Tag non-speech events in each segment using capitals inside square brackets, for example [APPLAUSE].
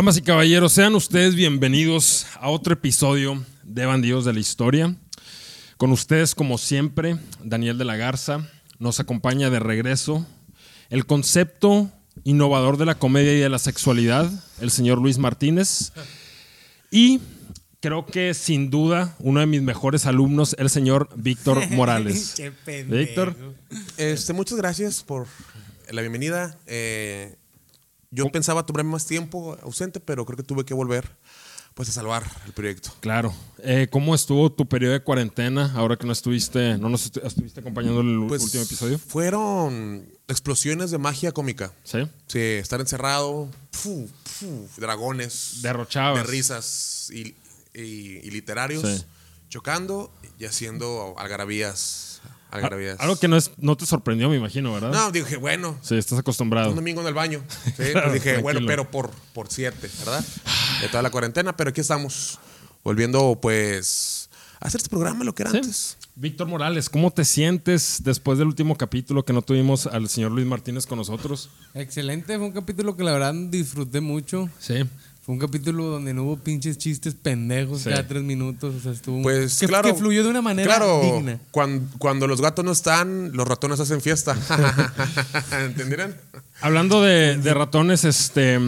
Damas y caballeros, sean ustedes bienvenidos a otro episodio de Bandidos de la Historia. Con ustedes, como siempre, Daniel de la Garza nos acompaña de regreso el concepto innovador de la comedia y de la sexualidad, el señor Luis Martínez. Y creo que sin duda uno de mis mejores alumnos, el señor Víctor [LAUGHS] Morales. Qué. Víctor, Este, muchas gracias por la bienvenida. Eh, yo pensaba tomarme más tiempo ausente, pero creo que tuve que volver pues a salvar el proyecto. claro. Eh, ¿Cómo estuvo tu periodo de cuarentena ahora que no estuviste, no nos estu- estuviste acompañando el Pues último episodio? fueron explosiones de magia cómica. Sí. Sí, estar encerrado, fu, fu, dragones, Derrochabas. de risas y, y- y literarios, Sí. chocando y haciendo algarabías. Algo que no, es, no te sorprendió, me imagino, ¿verdad? No, dije, bueno, Sí, estás acostumbrado. un domingo en el baño. [LAUGHS] Sí, pues dije, bueno, pero por, por siete, ¿verdad? De toda la cuarentena, pero aquí estamos, volviendo pues a hacer este programa, lo que era Sí. antes. Víctor Morales, ¿cómo te sientes después del último capítulo que no tuvimos al señor Luis Martínez con nosotros? Excelente, fue un capítulo que la verdad disfruté mucho. Sí. Fue un capítulo donde no hubo pinches chistes pendejos Sí. cada tres minutos. O sea, estuvo. Pues que, claro. que fluyó de una manera claro, digna. Cuando, cuando los gatos no están, los ratones hacen fiesta. [LAUGHS] ¿Entendieron? Hablando de, de ratones, este,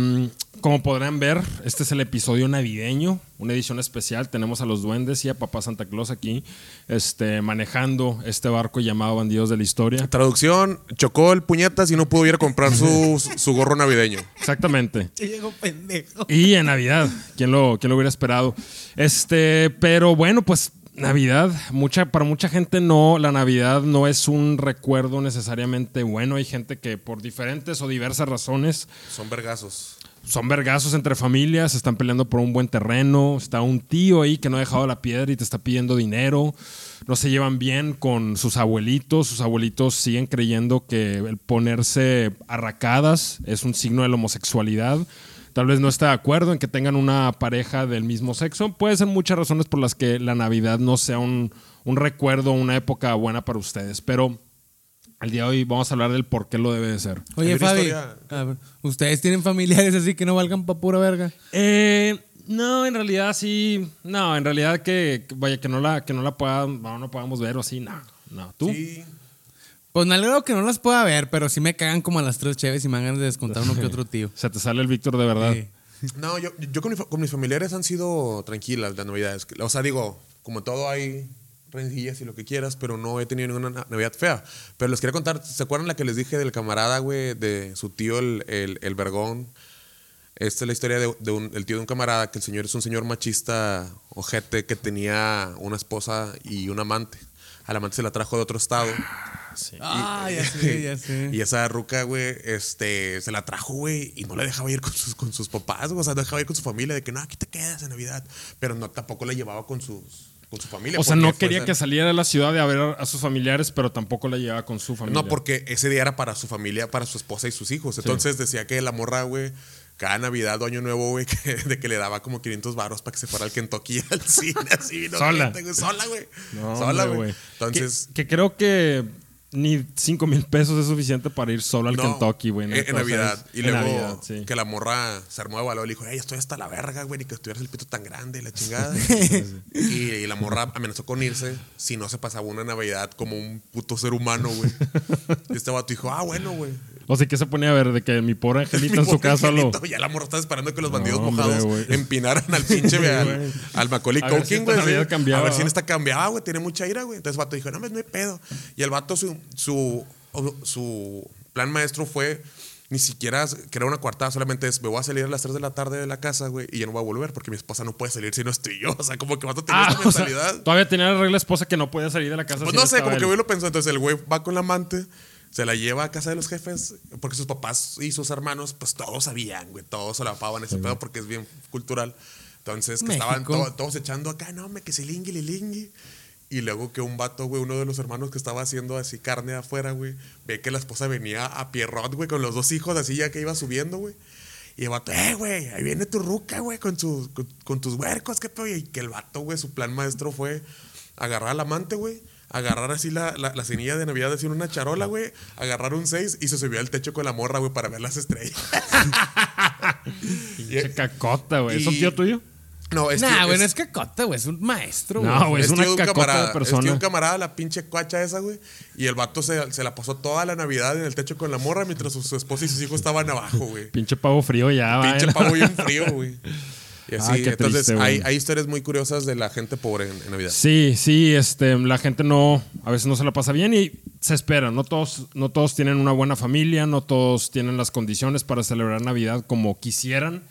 como podrán ver, este es el episodio navideño, una edición especial. Tenemos a los duendes y a Papá Santa Claus aquí, este, manejando este barco llamado Bandidos de la Historia. Traducción, chocó el puñetas y no pudo ir a comprar su, [LAUGHS] su gorro navideño. Exactamente. [LAUGHS] llegó pendejo. Y en Navidad, ¿quién lo, quién lo hubiera esperado? Este, pero bueno, pues Navidad, mucha, para mucha gente no, la Navidad no es un recuerdo necesariamente bueno. Hay gente que por diferentes o diversas razones Son vergazos. Son vergazos entre familias, están peleando por un buen terreno, está un tío ahí que no ha dejado la piedra y te está pidiendo dinero, no se llevan bien con sus abuelitos, sus abuelitos siguen creyendo que el ponerse arracadas es un signo de la homosexualidad. Tal vez no está de acuerdo en que tengan una pareja del mismo sexo. Puede ser muchas razones por las que la Navidad no sea un, un recuerdo, una época buena para ustedes. Pero el día de hoy vamos a hablar del por qué lo debe de ser. Oye, Fabi, ver, ¿ustedes tienen familiares así que no valgan pa' pura verga? Eh, no, en realidad sí. No, en realidad que, que vaya, que no la, que no la pueda, no, no podamos ver o así, no. No, tú. Sí. Pues me alegro que no las pueda ver, pero sí me cagan como a las tres cheves y me hagan de descontar uno que otro tío. [LAUGHS] Se te sale el Víctor de verdad. Sí. No, yo, yo con, mi con mis familiares han sido tranquilas las navidades. O sea, digo, como todo hay rencillas y lo que quieras, pero no he tenido ninguna na- navidad fea. Pero les quería contar, ¿se acuerdan la que les dije del camarada, güey, de su tío, el, el, el vergón? Esta es la historia de, de un, el tío de un camarada, que el señor es un señor machista, ojete, que tenía una esposa y un amante. Al amante se la trajo de otro estado. Ah, ya sé, [LAUGHS] ya sé. Y esa ruca, güey, este, se la trajo, güey, y no la dejaba ir con sus, con sus papás, güey. O sea, no dejaba ir con su familia, de que no, aquí te quedas en Navidad. Pero no, tampoco la llevaba con sus con su familia. O sea, no quería que saliera de la ciudad de a ver a sus familiares, pero tampoco la llevaba con su familia. No, porque ese día era para su familia, para su esposa y sus hijos. Entonces decía que la morra, güey, cada Navidad o Año Nuevo, güey, [LAUGHS] que, de que le daba como 500 baros para que se fuera al Kentucky al cine, así. ¿no? Sola. Gente, Sola, güey. No, Sola, güey. Entonces... Que, que creo que ni 5 mil pesos es suficiente para ir solo al No, Kentucky, güey. En, Navidad. y en luego Navidad, sí. que la morra se armó de valor y dijo, Ey, estoy hasta la verga, güey, ni que tuvieras el pito tan grande y la chingada. [LAUGHS] y, y la morra amenazó con irse si no se pasaba una Navidad como un puto ser humano, güey. y este vato dijo, ah, bueno, güey. O sea, que se ponía a ver de que mi pobre [LAUGHS] angelito en su casa lo. Ya la morra estaba esperando que los bandidos No, mojados empinaran al [LAUGHS] pinche, güey, al, al Macaulay A Culkin, güey. A ver si en esta cambiaba, güey. Tiene mucha ira, güey. Entonces el vato dijo, no, no hay pedo. Y el vato, su, su, su plan maestro fue ni siquiera crear una coartada, solamente es, me voy a salir a las 3 de la tarde de la casa, güey, y ya no voy a volver porque mi esposa no puede salir si no estoy yo. [LAUGHS] O sea, como que el vato tenía Ah, esta sea, mentalidad. todavía tenía la regla esposa que no podía salir de la casa. Pues si no sé, como que él. güey lo pensó. Entonces el güey va con la amante, se la lleva a casa de los jefes, porque sus papás y sus hermanos, pues todos sabían, güey, todos se la papaban ese pedo porque es bien cultural. Entonces, que estaban México. to- todos echando acá, no, me que se lingui, lingui. Y luego que un vato, güey, uno de los hermanos que estaba haciendo así carne afuera, güey, ve que la esposa venía a Pierrot, güey, con los dos hijos así ya que iba subiendo, güey. Y el vato, eh, güey, ahí viene tu ruca, güey, con, con, con tus huercos, qué pedo. Y que el vato, güey, su plan maestro fue agarrar al amante, güey. Agarrar así la, la, la cenilla de Navidad, así en una charola, güey. Agarrar un 6 y se subió al techo con la morra, güey, para ver las estrellas. [LAUGHS] Pinche cacota, güey. ¿Es un tío tuyo? No, es nah, que- güey, no es- es cacota, güey. Es un maestro, güey. No, güey, es tío una de un cacota camarada, de Es tío persona. un camarada, la pinche cuacha esa, güey. Y el vato se, se la pasó toda la Navidad en el techo con la morra mientras su, su esposa y sus hijos estaban abajo, güey. Pinche pavo frío ya, va. Pinche pavo bien frío, güey. [LAUGHS] Y así, Ah, qué entonces triste, hay, hay historias muy curiosas de la gente pobre en, en Navidad. Sí, sí, este, la gente no, a veces no se la pasa bien y se espera. No todos, no todos tienen una buena familia, no todos tienen las condiciones para celebrar Navidad como quisieran.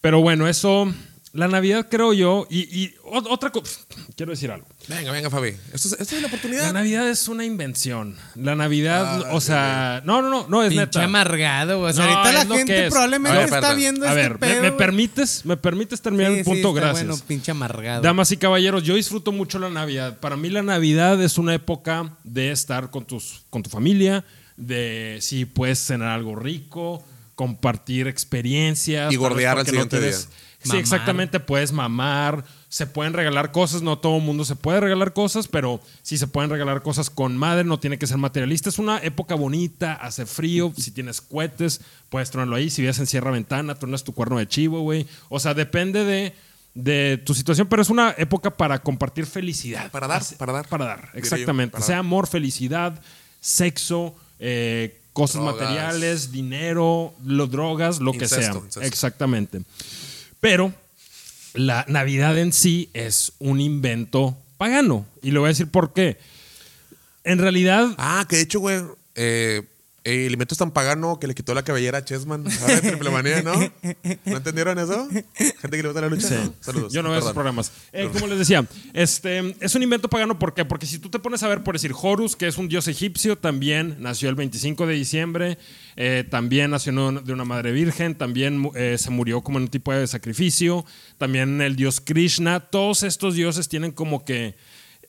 Pero bueno, eso, la Navidad creo yo, y, y ot- otra cosa, [CLEARS THROAT] quiero decir algo. Venga, venga, Fabi. Esto es, esto es la La oportunidad. Navidad es una invención. La Navidad, Ah, o sea, no, no, no, no es Pinche neta. amargado, güey. O sea, No, ahorita la gente es. probablemente ver, está viendo A este ver, ¿me- pedo, ¿me, permites? ¿Me permites terminar Sí, el sí, punto? está Gracias. Bueno, pinche amargado. Damas y caballeros, yo disfruto mucho la Navidad. Para mí la Navidad es una época de estar con, tus, con tu familia, de si puedes cenar algo rico, compartir experiencias. Y gordear al porque no siguiente día. Sí, exactamente, puedes mamar, se pueden regalar cosas, no todo el mundo se puede regalar cosas, pero sí se pueden regalar cosas con madre, no tiene que ser materialista. Es una época bonita, hace frío, si tienes cohetes, puedes tronarlo ahí, si vives en Sierra Ventana, tronas tu cuerno de chivo, güey. O sea, depende de, de tu situación, pero es una época para compartir felicidad. Para dar, para dar. Para dar, yo, exactamente. para sea dar. amor, felicidad, sexo, eh, cosas Drogas. materiales, dinero, lo, drogas, lo que sea. incesto. Exactamente. Pero la Navidad en sí es un invento pagano. Y le voy a decir por qué. En realidad, Ah, que de hecho, güey, eh, el invento es tan pagano que le quitó la cabellera a Chessman. Ahora de triple manía, ¿no? ¿No entendieron eso? Gente que le gusta la lucha. Sí. ¿no? Saludos. Yo no veo esos Perdón. programas. Eh, como les decía, este, es un invento pagano. ¿por qué? Porque si tú te pones a ver, por decir, Horus, que es un dios egipcio, también nació el 25 de diciembre, eh, también nació de una madre virgen, también eh, se murió como en un tipo de sacrificio, también el dios Krishna. Todos estos dioses tienen como que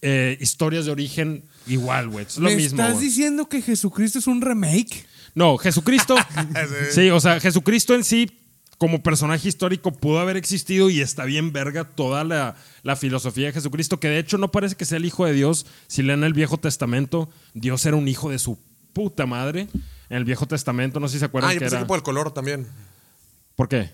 eh, historias de origen igual, güey. Es lo ¿Me mismo. estás diciendo que Jesucristo es un remake? No, Jesucristo. [LAUGHS] sí, o sea, Jesucristo en sí, como personaje histórico, pudo haber existido y está bien verga toda la, la filosofía de Jesucristo, que de hecho no parece que sea el hijo de Dios. Si leen el Viejo Testamento, Dios era un hijo de su puta madre. En el Viejo Testamento, no sé si se acuerdan Ah, yo que pensé era. que por el color también. ¿Por qué?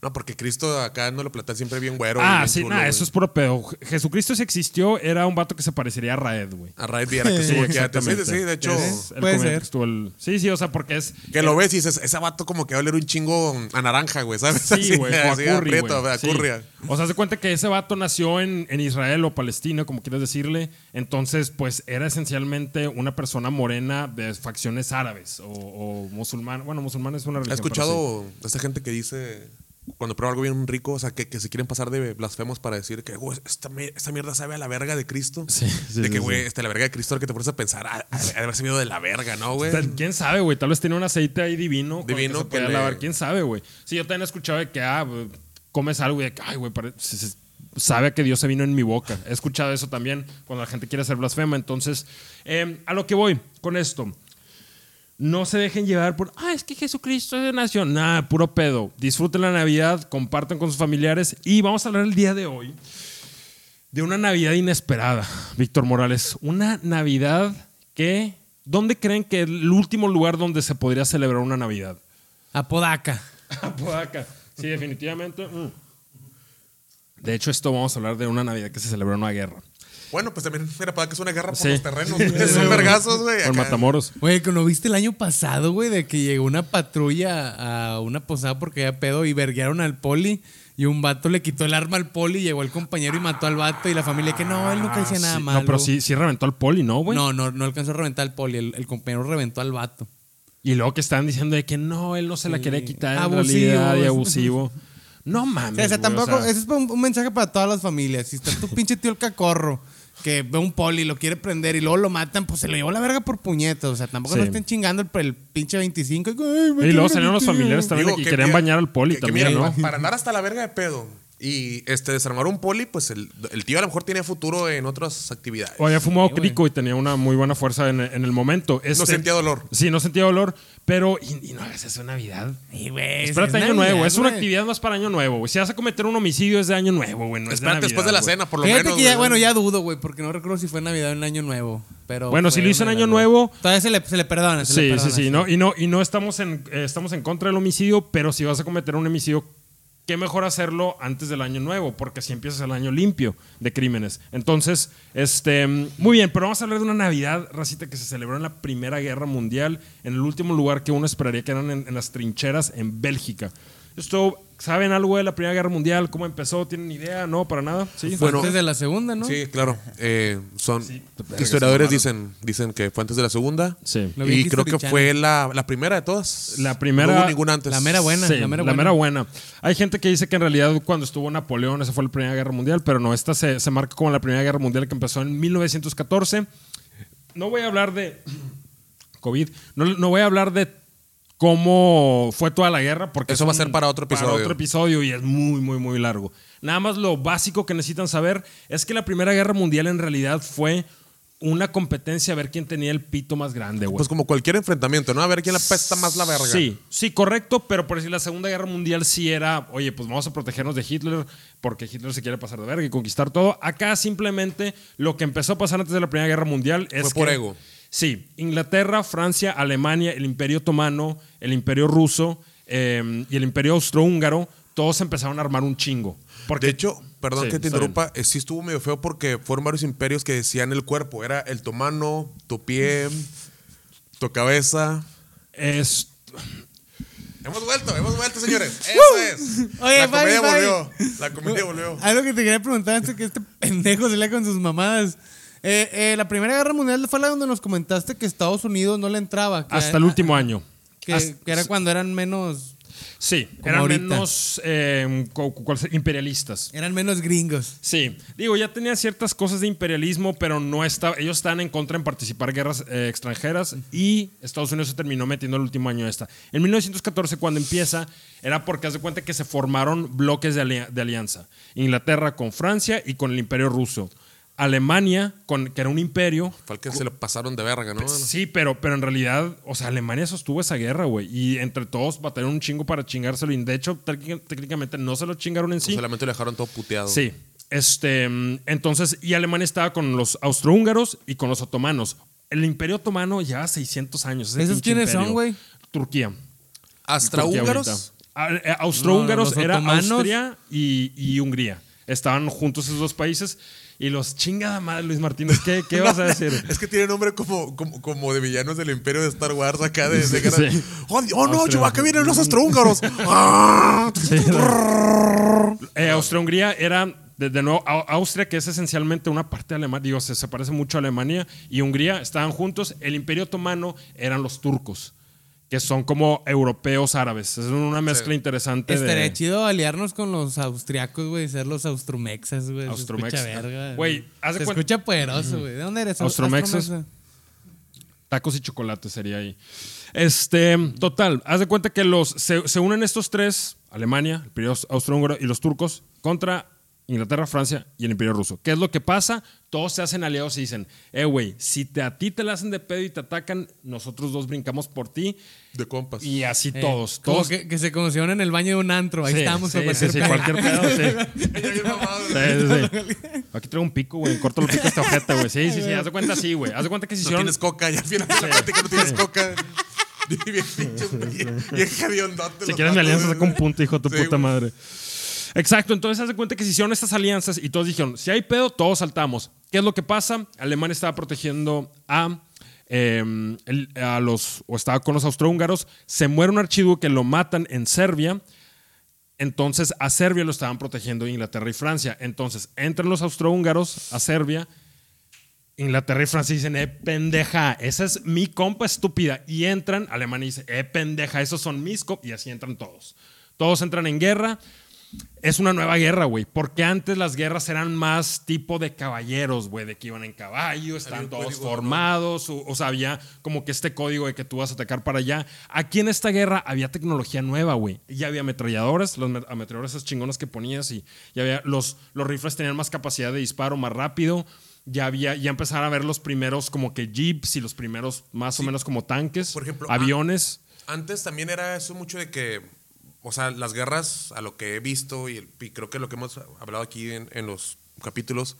No, porque Cristo acá no lo plantea siempre bien güero. Ah, bien sí, chulo, nada, güey. eso es puro pedo. Jesucristo, si existió, era un vato que se parecería a Raed, güey. A Raid Viera que Sí, estuvo aquí antes. Sí, sí, de hecho. El Puede ser. el- Sí, sí, o sea, porque es. Que lo ves y dices, ese vato como que va a oler un chingo a naranja, güey, ¿sabes? Sí, Así, güey, o a curry, aprieto, güey. a. O sea, se cuenta que ese vato nació en, en Israel o Palestina, como quieras decirle. Entonces, pues era esencialmente una persona morena de facciones árabes o, o musulmán. Bueno, musulmán es una ¿Has religión. pero escuchado de esta gente que dice, cuando prueba algo bien rico, o sea, que, que se quieren pasar de blasfemos para decir que, güey, esta, esta mierda sabe a la verga de Cristo? Sí, sí, de que, güey, sí. este, la verga de Cristo, ahora que te pones a pensar, ah, ha de haber sabido de la verga, ¿no, güey? ¿Quién sabe, güey? Tal vez tiene un aceite ahí divino. que Divino se que puede le- lavar. ¿Quién sabe, güey? Sí, yo también he escuchado de que, ah, güey, comes algo y de que, ay, güey, pare- se- se- sabe que Dios se vino en mi boca. He escuchado eso también cuando la gente quiere hacer blasfema. Entonces, eh, a lo que voy con esto. No se dejen llevar por, ah, es que Jesucristo es de nación. Nada, puro pedo. Disfruten la Navidad, compartan con sus familiares y vamos a hablar el día de hoy de una Navidad inesperada, Víctor Morales. Una Navidad que, ¿dónde creen que es el último lugar donde se podría celebrar una Navidad? Apodaca. [LAUGHS] Apodaca. Sí, definitivamente. mm. De hecho, esto vamos a hablar de una Navidad que se celebró en una guerra. Bueno, pues también, mira, para que es una guerra por Sí. los terrenos, güey. Son vergazos, güey. Acá. Matamoros. Güey, ¿no viste el año pasado, güey? De que llegó una patrulla a una posada porque había pedo y verguearon al poli. Y un vato le quitó el arma al poli, llegó el compañero y mató al vato. Y la familia que no, él nunca hacía nada Ah, Sí, malo. No, pero sí, sí reventó al poli, ¿no, güey? No, no, no alcanzó a reventar al poli. El, el compañero reventó al vato. Y luego que estaban diciendo de que no, él no se la Sí. quería quitar en realidad y abusivo. No mames. o sea, tampoco. o sea, ese es un, un mensaje para todas las familias. Si está tu [LAUGHS] pinche tío el cacorro que ve un poli y lo quiere prender y luego lo matan, pues se lo llevó la verga por puñetas. O sea, tampoco Sí. no estén chingando el, el pinche 25. Y, Y luego salieron los familiares también que querían mira, bañar al poli que- que también, mira, ¿no? pa- Para andar hasta la verga de pedo Y este, desarmar un poli, pues el, el tío a lo mejor tenía futuro en otras actividades. O había fumado Sí, crico y tenía una muy buena fuerza en, en el momento. No Este- sentía dolor. Sí, no sentía dolor, pero. Y, y no hagas eso en Navidad. Sí, güey. Espérate año Navidad, nuevo. Es una actividad más para año nuevo, güey. Si vas a cometer un homicidio es de año nuevo, güey. No de Espérate después de la cena, por lo Fíjate menos. que ya, bueno, ya dudo, güey, porque no recuerdo si fue Navidad o en Año Nuevo. Pero Bueno, si lo hizo en Año. Nuevo- Todavía se le, se le perdona. se le Sí, sí, sí. No, y, no, y no estamos en, eh, estamos en contra del homicidio, pero si vas a cometer un homicidio, qué mejor hacerlo antes del año nuevo, porque así empiezas el año limpio de crímenes. Entonces, este, muy bien, pero vamos a hablar de una Navidad, racita, que se celebró en la Primera Guerra Mundial, en el último lugar que uno esperaría que eran en, en las trincheras en Bélgica. Esto, ¿saben algo de la Primera Guerra Mundial? ¿Cómo empezó? ¿Tienen idea? ¿No? ¿Para nada? ¿Sí? Fue Bueno, antes de la segunda, ¿no? Sí, claro. Eh, son historiadores dicen, dicen que fue antes de la segunda. Sí. Y creo que fue la, la primera de todas. La primera- No hubo ninguna antes. La mera buena. Sí, la mera la buena. mera buena. Hay gente que dice que en realidad cuando estuvo Napoleón, esa fue la Primera Guerra Mundial, pero no, esta se, se marca como la Primera Guerra Mundial que empezó en 1914. No voy a hablar de COVID, no, no voy a hablar de cómo fue toda la guerra, porque Eso es va a ser para otro episodio. Para otro episodio y es muy, muy, muy largo. Nada más lo básico que necesitan saber es que la Primera Guerra Mundial en realidad fue una competencia a ver quién tenía el pito más grande, güey. Pues como cualquier enfrentamiento, ¿no? A ver quién le pesta más la verga. Sí, sí, correcto, pero por decir la Segunda Guerra Mundial sí era, oye, pues vamos a protegernos de Hitler porque Hitler se quiere pasar de verga y conquistar todo. Acá simplemente lo que empezó a pasar antes de la Primera Guerra Mundial es Fue por que- ego. Sí, Inglaterra, Francia, Alemania, el Imperio Otomano, el Imperio Ruso eh, y el Imperio Austrohúngaro, todos empezaron a armar un chingo. Porque De hecho, perdón Sí, que te bien. interrumpa, eh, sí estuvo medio feo porque fueron varios imperios que decían el cuerpo. Era el tu mano, tu pie, tu cabeza. es Hemos vuelto, hemos vuelto, señores. [LAUGHS] Eso es. Oye, la comedia Fabi. volvió. La comedia volvió. Algo que te quería preguntar antes que este [LAUGHS] pendejo se lea con sus mamadas. Eh, eh, la Primera Guerra Mundial fue la donde nos comentaste que Estados Unidos no le entraba. hasta el último año. Que, Hasta- que era cuando eran menos, Sí, eran ahorita. menos eh, cu- cu- ¿cuál se- imperialistas. eran menos gringos. Sí, digo, ya tenía ciertas cosas de imperialismo, pero no estaba, ellos estaban en contra en participar en guerras eh, extranjeras y Estados Unidos se terminó metiendo el último año esta. En 1914, cuando empieza, era porque haz de cuenta que se formaron bloques de alianza. Inglaterra con Francia y con el imperio ruso. Alemania, con, que era un imperio, Fue el que se lo pasaron de verga, ¿no? Sí, pero, pero en realidad, o sea, Alemania sostuvo esa guerra, güey. Y entre todos batallaron un chingo para chingárselo. Y de hecho, técnic- técnicamente no se lo chingaron en sí. Solamente lo dejaron todo puteado. Sí. Este, entonces, y Alemania estaba con los austrohúngaros y con los otomanos. El imperio otomano lleva 600 años. ese ¿Esos quiénes son, güey? Turquía. Austrohúngaros No, los era otomanos. Austria y, y Hungría. Estaban juntos esos dos países. Y los chingada madre, Luis Martínez, ¿qué, qué vas a [LAUGHS] decir? Es que tiene nombre como, como, como de villanos del imperio de Star Wars acá de, de. Sí. Oh, oh, no. Chewbacca vienen los astrohúngaros. [LAUGHS] Ah. Eh, Austria-Hungría era, de, de nuevo, Au- Austria, que es esencialmente una parte de Alemania, digo, se, se parece mucho a Alemania, y Hungría estaban juntos. El Imperio Otomano eran los turcos, que son como europeos árabes. Es una mezcla Sí. interesante Estaría de chido aliarnos con los austriacos, güey, ser los austromexas, güey. Austromexas. escucha verga. Güey, haz de Se cuenta- escucha poderoso, güey. ¿De dónde eres? Austromexas. Austromexa. tacos y chocolate sería ahí. Este, total, haz de cuenta que los se, se unen estos tres, Alemania, el Imperio Austrohúngaro y los turcos, contra Inglaterra, Francia y el Imperio Ruso. ¿Qué es lo que pasa? Todos se hacen aliados y dicen, eh, güey, si te, a ti te la hacen de pedo y te atacan, nosotros dos brincamos por ti. De compas. Y así Eh, todos. como Todos. que, que se conocieron en el baño de un antro. Ahí Sí, estábamos sí, por sí, sí, cualquier pedo. cualquier sí. Sí, sí, sí. Aquí traigo un pico, güey. Corto el pico a esta ojeta, güey. Sí, sí, sí. Haz de cuenta así, güey. Haz de cuenta que si No hicieron. tienes coca, ya final de la plática no tienes coca. Si los quieres mi alianza, saca un punto, hijo de tu Sí, puta madre. Exacto, entonces haz de cuenta que se hicieron estas alianzas y todos dijeron, si hay pedo, todos saltamos. ¿Qué es lo que pasa? Alemania estaba protegiendo a, el- a los, o estaba con los austrohúngaros, se muere un archiduque que lo matan en Serbia, entonces a Serbia lo estaban protegiendo Inglaterra y Francia. Entonces entran los austrohúngaros a Serbia, Inglaterra y Francia dicen, eh, pendeja, esa es mi compa estúpida. Y entran, Alemania dice, eh, pendeja, esos son mis compas. Y así entran todos. Todos entran en guerra. Es una nueva guerra, güey. Porque antes las guerras eran más tipo de caballeros, güey, de que iban en caballo, estaban todos código, ¿no? formados, o, o sea, había como que este código de que tú vas a atacar para allá. Aquí en esta guerra había tecnología nueva, güey. Ya había ametralladoras, las me- ametralladoras esas chingonas que ponías y ya había los, los rifles tenían más capacidad de disparo, más rápido. Ya había, ya empezaron a ver los primeros como que jeeps y los primeros más o menos como tanques, Por ejemplo, aviones. Antes también era eso mucho de que, o sea, las guerras, a lo que he visto y, el- y creo que lo que hemos hablado aquí en, en los capítulos,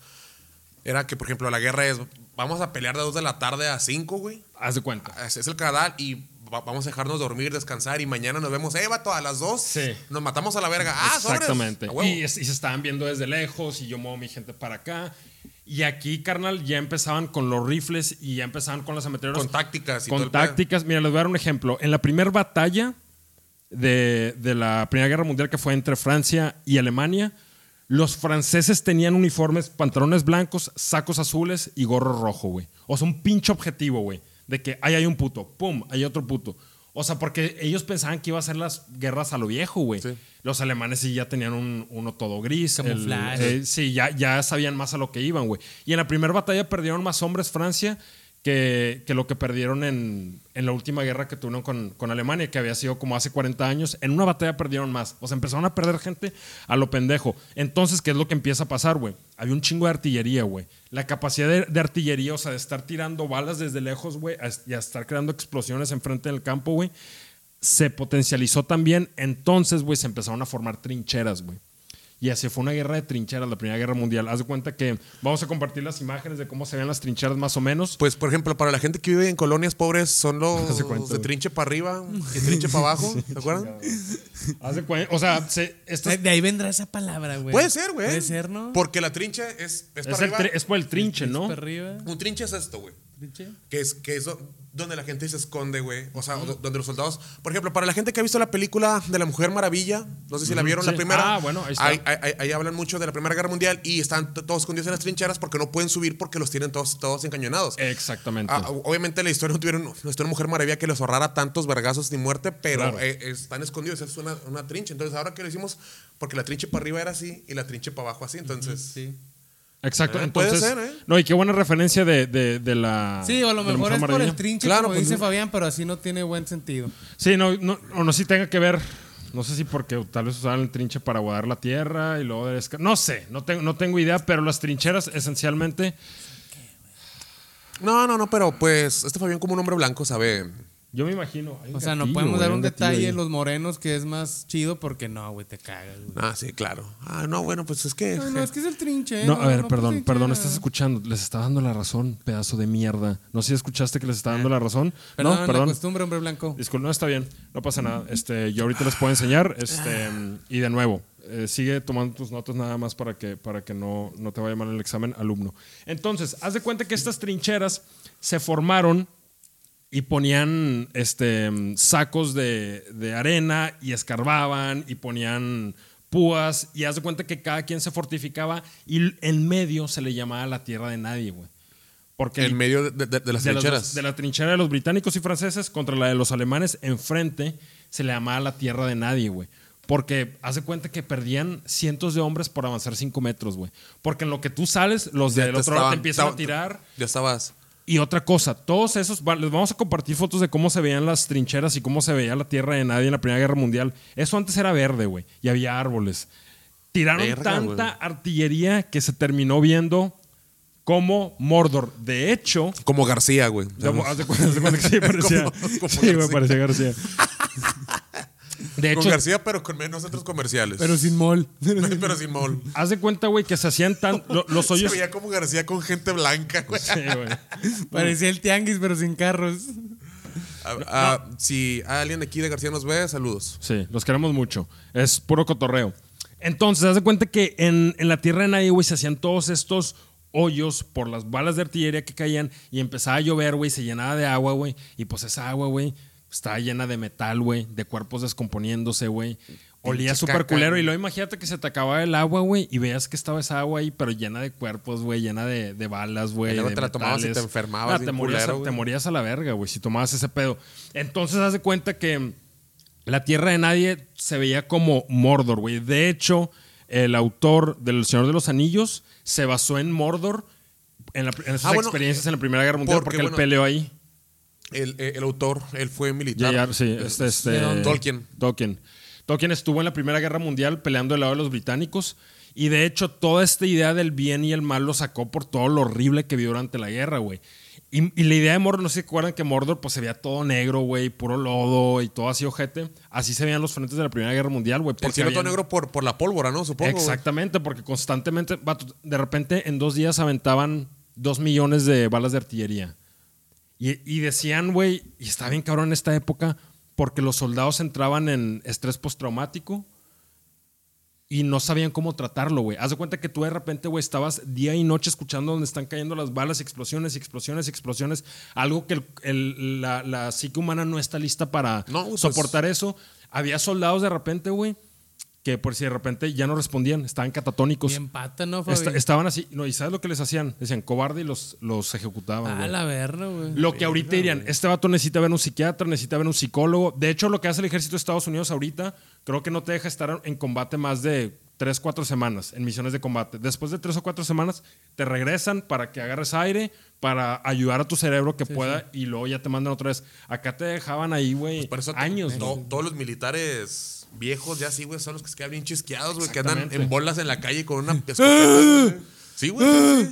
era que, por ejemplo, la guerra es, vamos a pelear de 2 de la tarde a 5, güey. Haz de cuenta. Es, es el canal y va- vamos a dejarnos dormir, descansar y mañana nos vemos, eh, vato, a las 2 Sí. nos matamos a la verga. Ah. Exactamente. Y, es- y se estaban viendo desde lejos y yo muevo mi gente para acá. Y aquí, carnal, ya empezaban con los rifles y ya empezaban con las ametralladoras. Con tácticas y todo Con pedo. tácticas. Mira, les voy a dar un ejemplo. En la primera batalla de, de la Primera Guerra Mundial que fue entre Francia y Alemania, los franceses tenían uniformes, pantalones blancos, sacos azules y gorro rojo, güey. O sea, un pinche objetivo, güey. De que ahí hay un puto, pum, hay otro puto. O sea, porque ellos pensaban que iba a ser las guerras a lo viejo, güey. Sí. Los alemanes sí ya tenían un, uno todo gris. Camuflaje. eh, sí, ya, ya sabían más a lo que iban, güey. Y en la primera batalla perdieron más hombres Francia que, que lo que perdieron en, en la última guerra que tuvieron con, con Alemania, que había sido como hace 40 años. En una batalla perdieron más. O sea, empezaron a perder gente a lo pendejo. Entonces, ¿qué es lo que empieza a pasar, güey? Había un chingo de artillería, güey. La capacidad de, de artillería, o sea, de estar tirando balas desde lejos, güey, y a estar creando explosiones enfrente del campo, güey, se potencializó también. Entonces, güey, se empezaron a formar trincheras, güey. Y así fue una guerra de trincheras, la Primera Guerra Mundial. Haz de cuenta que vamos a compartir las imágenes de cómo se ven las trincheras más o menos. Pues, por ejemplo, para la gente que vive en colonias pobres, son los [LAUGHS] cuenta, de trinche para arriba y trinche para abajo, ¿te acuerdan? Haz de cuen- o sea, se- estas- De ahí vendrá esa palabra, güey. Puede ser, güey. Puede ser, ¿no? Porque la trinche es, es, es, para el arriba. es por el trinche, ¿no? Para arriba. Un trinche es esto, güey. Que es, que es do- donde la gente se esconde, güey. O sea, do- donde los soldados. Por ejemplo, para la gente que ha visto la película de la Mujer Maravilla, no sé si la vieron sí. la primera. Ah, bueno, ahí está. Ahí, ahí- ahí hablan mucho de la Primera Guerra Mundial y están todos escondidos en las trincheras porque no pueden subir porque los tienen todos, todos encañonados. Exactamente. Ah, obviamente la historia no tuvieron no historia de Mujer Maravilla que les ahorrara tantos vergazos ni muerte, pero Claro. eh, están escondidos, es una, una trinche. Entonces, ahora que lo hicimos, porque la trinche para arriba era así y la trinche para abajo así, entonces. Sí. Exacto. Eh, puede Entonces, ser, ¿eh? no, y qué buena referencia de, de- de la. Sí, o a lo de la mejor es por el trinche, Claro, como pues, dice no. Fabián, pero así no tiene buen sentido. Sí, no, no, o no sí tenga que ver. No sé si porque tal vez usaban el trinche para guardar la tierra y luego de esca- No sé, no tengo, no tengo idea, pero las trincheras esencialmente. No, no, no, pero pues este Fabián como un hombre blanco sabe. Yo me imagino. O sea, no podemos güey, dar un detalle ahí. los morenos que es más chido porque no, güey, te cagas, güey. Ah, sí, claro. Ah, no, bueno, pues es que. Ay, no, es que es el trinche. No, a ver, no perdón, pues, perdón, trinchera. estás escuchando. Les está dando la razón, pedazo de mierda. No sé si escuchaste que les está dando la razón. Perdón, no, la perdón. costumbre, hombre blanco. Disculpe, no está bien, no pasa nada. Este, yo ahorita les puedo enseñar. Este, y de nuevo, eh, sigue tomando tus notas nada más para que, para que no, no te vaya mal el examen, alumno. Entonces, haz de cuenta que estas trincheras se formaron y ponían este, sacos de, de arena y escarbaban y ponían púas y haz de cuenta que cada quien se fortificaba y en medio se le llamaba la tierra de nadie, güey. Porque En medio de, de- de las trincheras. de la trinchera de los británicos y franceses contra la de los alemanes enfrente se le llamaba la tierra de nadie, güey. Porque hace cuenta que perdían cientos de hombres por avanzar cinco metros, güey. Porque en lo que tú sales, los del otro lado te empiezan a tirar. Ya estabas. Y otra cosa, todos esos, les vamos a compartir fotos de cómo se veían las trincheras y cómo se veía la tierra de nadie en la Primera Guerra Mundial. Eso antes era verde, güey, y había árboles. Tiraron Verga, tanta artillería que se terminó viendo como Mordor. De hecho, Como García, güey. haz de cuenta- que sí [LAUGHS] parecía, sí, güey, parecía García. [LAUGHS] De Con García, pero con menos centros comerciales. Pero sin mol. [LAUGHS] pero sin mol. haz de cuenta, güey, que se hacían tan lo- los Se hoyos. veía como García con gente blanca, güey. Sí, güey. [LAUGHS] Parecía el tianguis, pero sin carros. Ah, ah, Si alguien de aquí de García nos ve, saludos. Sí, los queremos mucho. Es puro cotorreo. Entonces, haz de cuenta que en, en la tierra de nadie, güey, se hacían todos estos hoyos por las balas de artillería que caían y empezaba a llover, güey, se llenaba de agua, güey. Y pues esa agua, güey, estaba llena de metal, güey, de cuerpos descomponiéndose, güey. Olía súper culero. Y luego imagínate que se te acababa el agua, güey, y veías que estaba esa agua ahí, pero llena de cuerpos, güey, llena de, de balas, güey. Y luego de te la tomabas y te enfermabas te, morías, culero, a- güey. te morías a la verga, güey, si tomabas ese pedo. Entonces, haz de cuenta que La Tierra de Nadie se veía como Mordor, güey. De hecho, el autor del Señor de los Anillos se basó en Mordor en, la- en esas Ah, bueno, experiencias en la Primera Guerra Mundial porque, porque, él bueno, peleó ahí. El, eh, el autor, él fue militar. sí, este, este. Tolkien. Tolkien. Tolkien estuvo en la Primera Guerra Mundial peleando del lado de los británicos y de hecho toda esta idea del bien y el mal lo sacó por todo lo horrible que vio durante la guerra, güey. Y, y la idea de Mordor, no sé si se acuerdan que Mordor pues se veía todo negro, güey, puro lodo y todo así ojete. Así se veían los frentes de la Primera Guerra Mundial, güey. El cielo todo habían- negro por, por la pólvora, ¿no? Supongo. Exactamente, porque constantemente, de repente en dos días aventaban dos millones de balas de artillería. Y, y decían, güey, y está bien cabrón en esta época, porque los soldados entraban en estrés postraumático y no sabían cómo tratarlo, güey. Haz de cuenta que tú de repente, güey, estabas día y noche escuchando donde están cayendo las balas, explosiones, explosiones, explosiones. Algo que el- el- la, la psique humana no está lista para No, pues- soportar eso. Había soldados de repente, güey, que por si de repente ya no respondían, estaban catatónicos. Bien pata, ¿no, Fabi? Estaban así, no, ¿y sabes lo que les hacían? Decían cobarde y los, los ejecutaban. Ah, la verga, güey. Lo que ahorita dirían, este vato necesita ver un psiquiatra, necesita ver un psicólogo. De hecho, lo que hace el ejército de Estados Unidos ahorita, creo que no te deja estar en combate más de 3, 4 semanas, en misiones de combate. Después de 3 o 4 semanas, te regresan para que agarres aire, para ayudar a tu cerebro que pueda, y luego ya te mandan otra vez. Acá te dejaban ahí, güey, to- años, ¿no? todos los militares viejos ya sí, güey, son los que se quedan bien chisqueados, güey, que andan en bolas en la calle con una [LAUGHS] escopeta. sí, güey.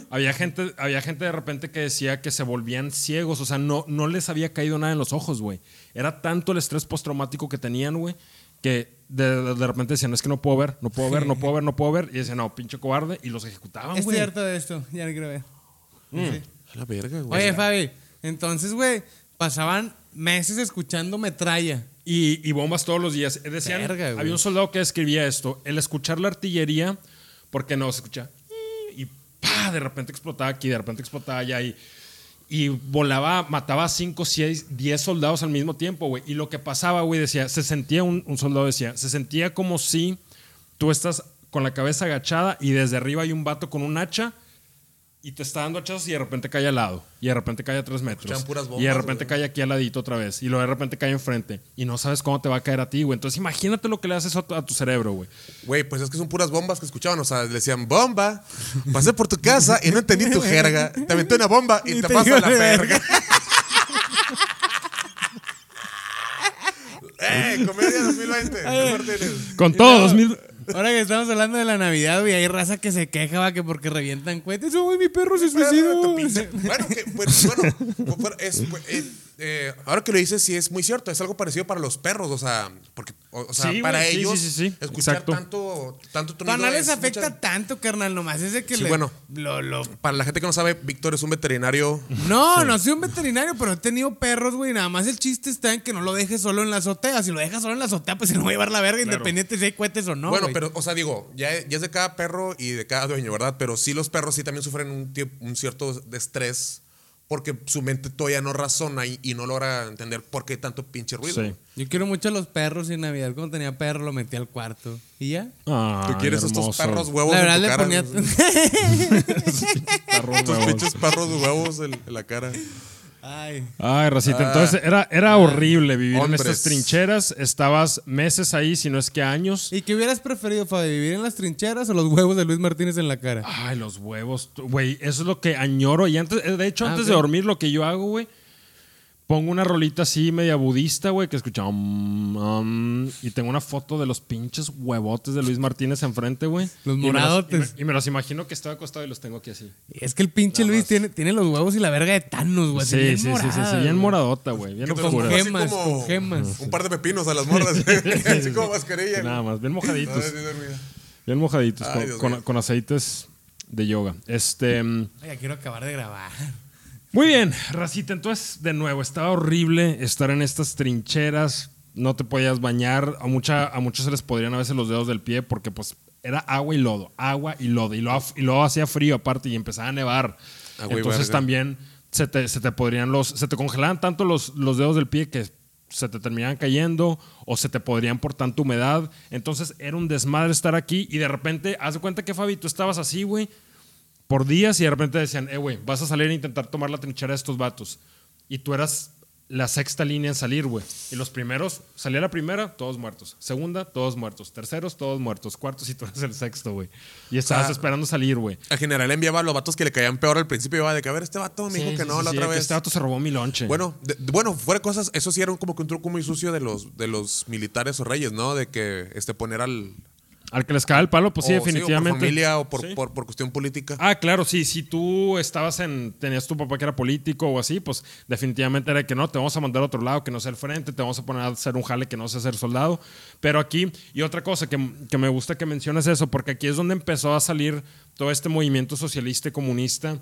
Había gente, había gente de repente que decía que se volvían ciegos, o sea, no, no les había caído nada en los ojos, güey. Era tanto el estrés postraumático que tenían, güey, que de, de- de repente decían, es que no puedo ver, no puedo ver, no puedo ver, no puedo ver. Y decían, no, pinche cobarde, y los ejecutaban, Estoy güey. harto de esto, ya no quiero ver. Sí. A la verga, güey. Oye, Fabi, entonces, güey, pasaban meses escuchando metralla. Y, y bombas todos los días. Eh, Decían, Verga, había un soldado que escribía esto, el escuchar la artillería, porque no se escucha, y pa, de repente explotaba aquí, de repente explotaba allá, y, y volaba, mataba a 5, 6, 10 soldados al mismo tiempo, güey. Y lo que pasaba, güey, decía, se sentía, un, un soldado decía, se sentía como si tú estás con la cabeza agachada y desde arriba hay un vato con un hacha y te está dando hachazos y de repente cae al lado. Y de repente cae a tres metros. Y de repente güey. cae aquí al ladito otra vez. Y luego de repente cae enfrente. Y no sabes cómo te va a caer a ti, güey. Entonces imagínate lo que le haces a tu, a tu cerebro, güey. Güey, pues es que son puras bombas que escuchaban. O sea, le decían, bomba, pasé por tu casa y no entendí tu [LAUGHS] jerga. Te aventé una bomba y, Y te, te paso la verga. [LAUGHS] ¡Eh! Comedia 2020. Martínez. Con todo, luego, 2000. Ahora que estamos hablando de la Navidad, güey, hay raza que se queja, va, que porque revientan cohetes. Uy, mi perro se suicidó. Bueno, que, pues, bueno, pues, es, pues, eh, eh, ahora que lo dices, sí es muy cierto. Es algo parecido para los perros, o sea, porque, o, o sea, Sí, para ellos, sí, sí, sí. escuchar Exacto. tanto, tanto Pero tronido no les es afecta mucha- tanto, carnal, nomás es de que Sí, le- bueno. lo, lo- Para la gente que no sabe, Víctor es un veterinario. [LAUGHS] No, no soy un veterinario, pero he tenido perros, güey. Nada más el chiste está en que no lo dejes solo en la azotea. Si lo dejas solo en la azotea, pues se lo va a llevar la verga, independiente si hay cohetes o no. bueno, pero, o sea, digo, ya, ya es de cada perro y de cada dueño, ¿verdad? Pero sí los perros sí también sufren un, un cierto de estrés porque su mente todavía no razona y, y no logra entender por qué tanto pinche ruido. Sí. Yo quiero mucho a los perros y en Navidad, cuando tenía perro, lo metí al cuarto. ¿Y ya? Ay, Tú quieres estos perros huevos la verdad en tu le cara. ponía. [LAUGHS] Estos pinches perros huevos en, en la cara. Ay. Ay, Racita, Ah. entonces era, era horrible vivir Hombres. en estas trincheras. Estabas meses ahí, si no es que años. ¿Y qué hubieras preferido, Fabi? ¿Vivir en las trincheras o los huevos de Luis Martínez en la cara? Ay, los huevos. Güey, eso es lo que añoro. Y antes, de hecho, Ah, antes de dormir, lo que yo hago, güey, pongo una rolita así media budista, güey, que escucha. um, um, y tengo una foto de los pinches huevotes de Luis Martínez enfrente, güey. Los Y me moradotes. y me, y me los imagino que estoy acostado y los tengo aquí así. Es que el pinche Nada Luis más. tiene, tiene los huevos y la verga de Thanos, güey. Sí, bien sí, sí, sí, sí, Bien moradota, güey. Bien oscura. pongas Gemas, así como con gemas. Un par de pepinos a las morras. [LAUGHS] así como mascarilla. Nada más, bien mojaditos. dormida. Bien mojaditos, Ay, con- con, con aceites de yoga. Este. mm, Ay, ya quiero acabar de grabar. Muy bien, Racita. Entonces, de nuevo, estaba horrible estar en estas trincheras. No te podías bañar. A, mucha, a muchos se les podrían a veces los dedos del pie porque, pues, era agua y lodo. Agua y lodo. Y luego, y luego hacía frío aparte y empezaba a nevar. Agua Entonces, también se te, se te podrían los. Se te congelaban tanto los, los dedos del pie que se te terminaban cayendo o se te podrían por tanta humedad. Entonces, era un desmadre estar aquí y de repente, haz de cuenta que, Fabi, tú estabas así, güey por días y de repente decían, eh, güey, vas a salir a intentar tomar la trinchera de estos vatos. Y tú eras la sexta línea en salir, güey. Y los primeros, salía la primera, todos muertos. Segunda, todos muertos. Terceros, todos muertos. Cuartos y tú eres el sexto, güey. Y estabas esperando salir, güey. Al general enviaba a los vatos que le caían peor al principio. Iba de que, a ver, este vato me dijo Sí, que sí, no sí, la otra vez. Este vato se robó mi lonche. Bueno, de- bueno, fuera cosas, eso sí era como que un truco muy sucio de los, de los militares o reyes, ¿no? De que este poner al. Al que les cae el palo, pues sí, o- o definitivamente. por familia o por, Sí. por, por cuestión política. Ah, claro, sí. Si tú estabas en. Tenías tu papá que era político o así, pues definitivamente era que no, te vamos a mandar a otro lado que no sea el frente, te vamos a poner a hacer un jale que no sea ser soldado. Pero aquí, y otra cosa que, que me gusta que menciones eso, porque aquí es donde empezó a salir todo este movimiento socialista y comunista,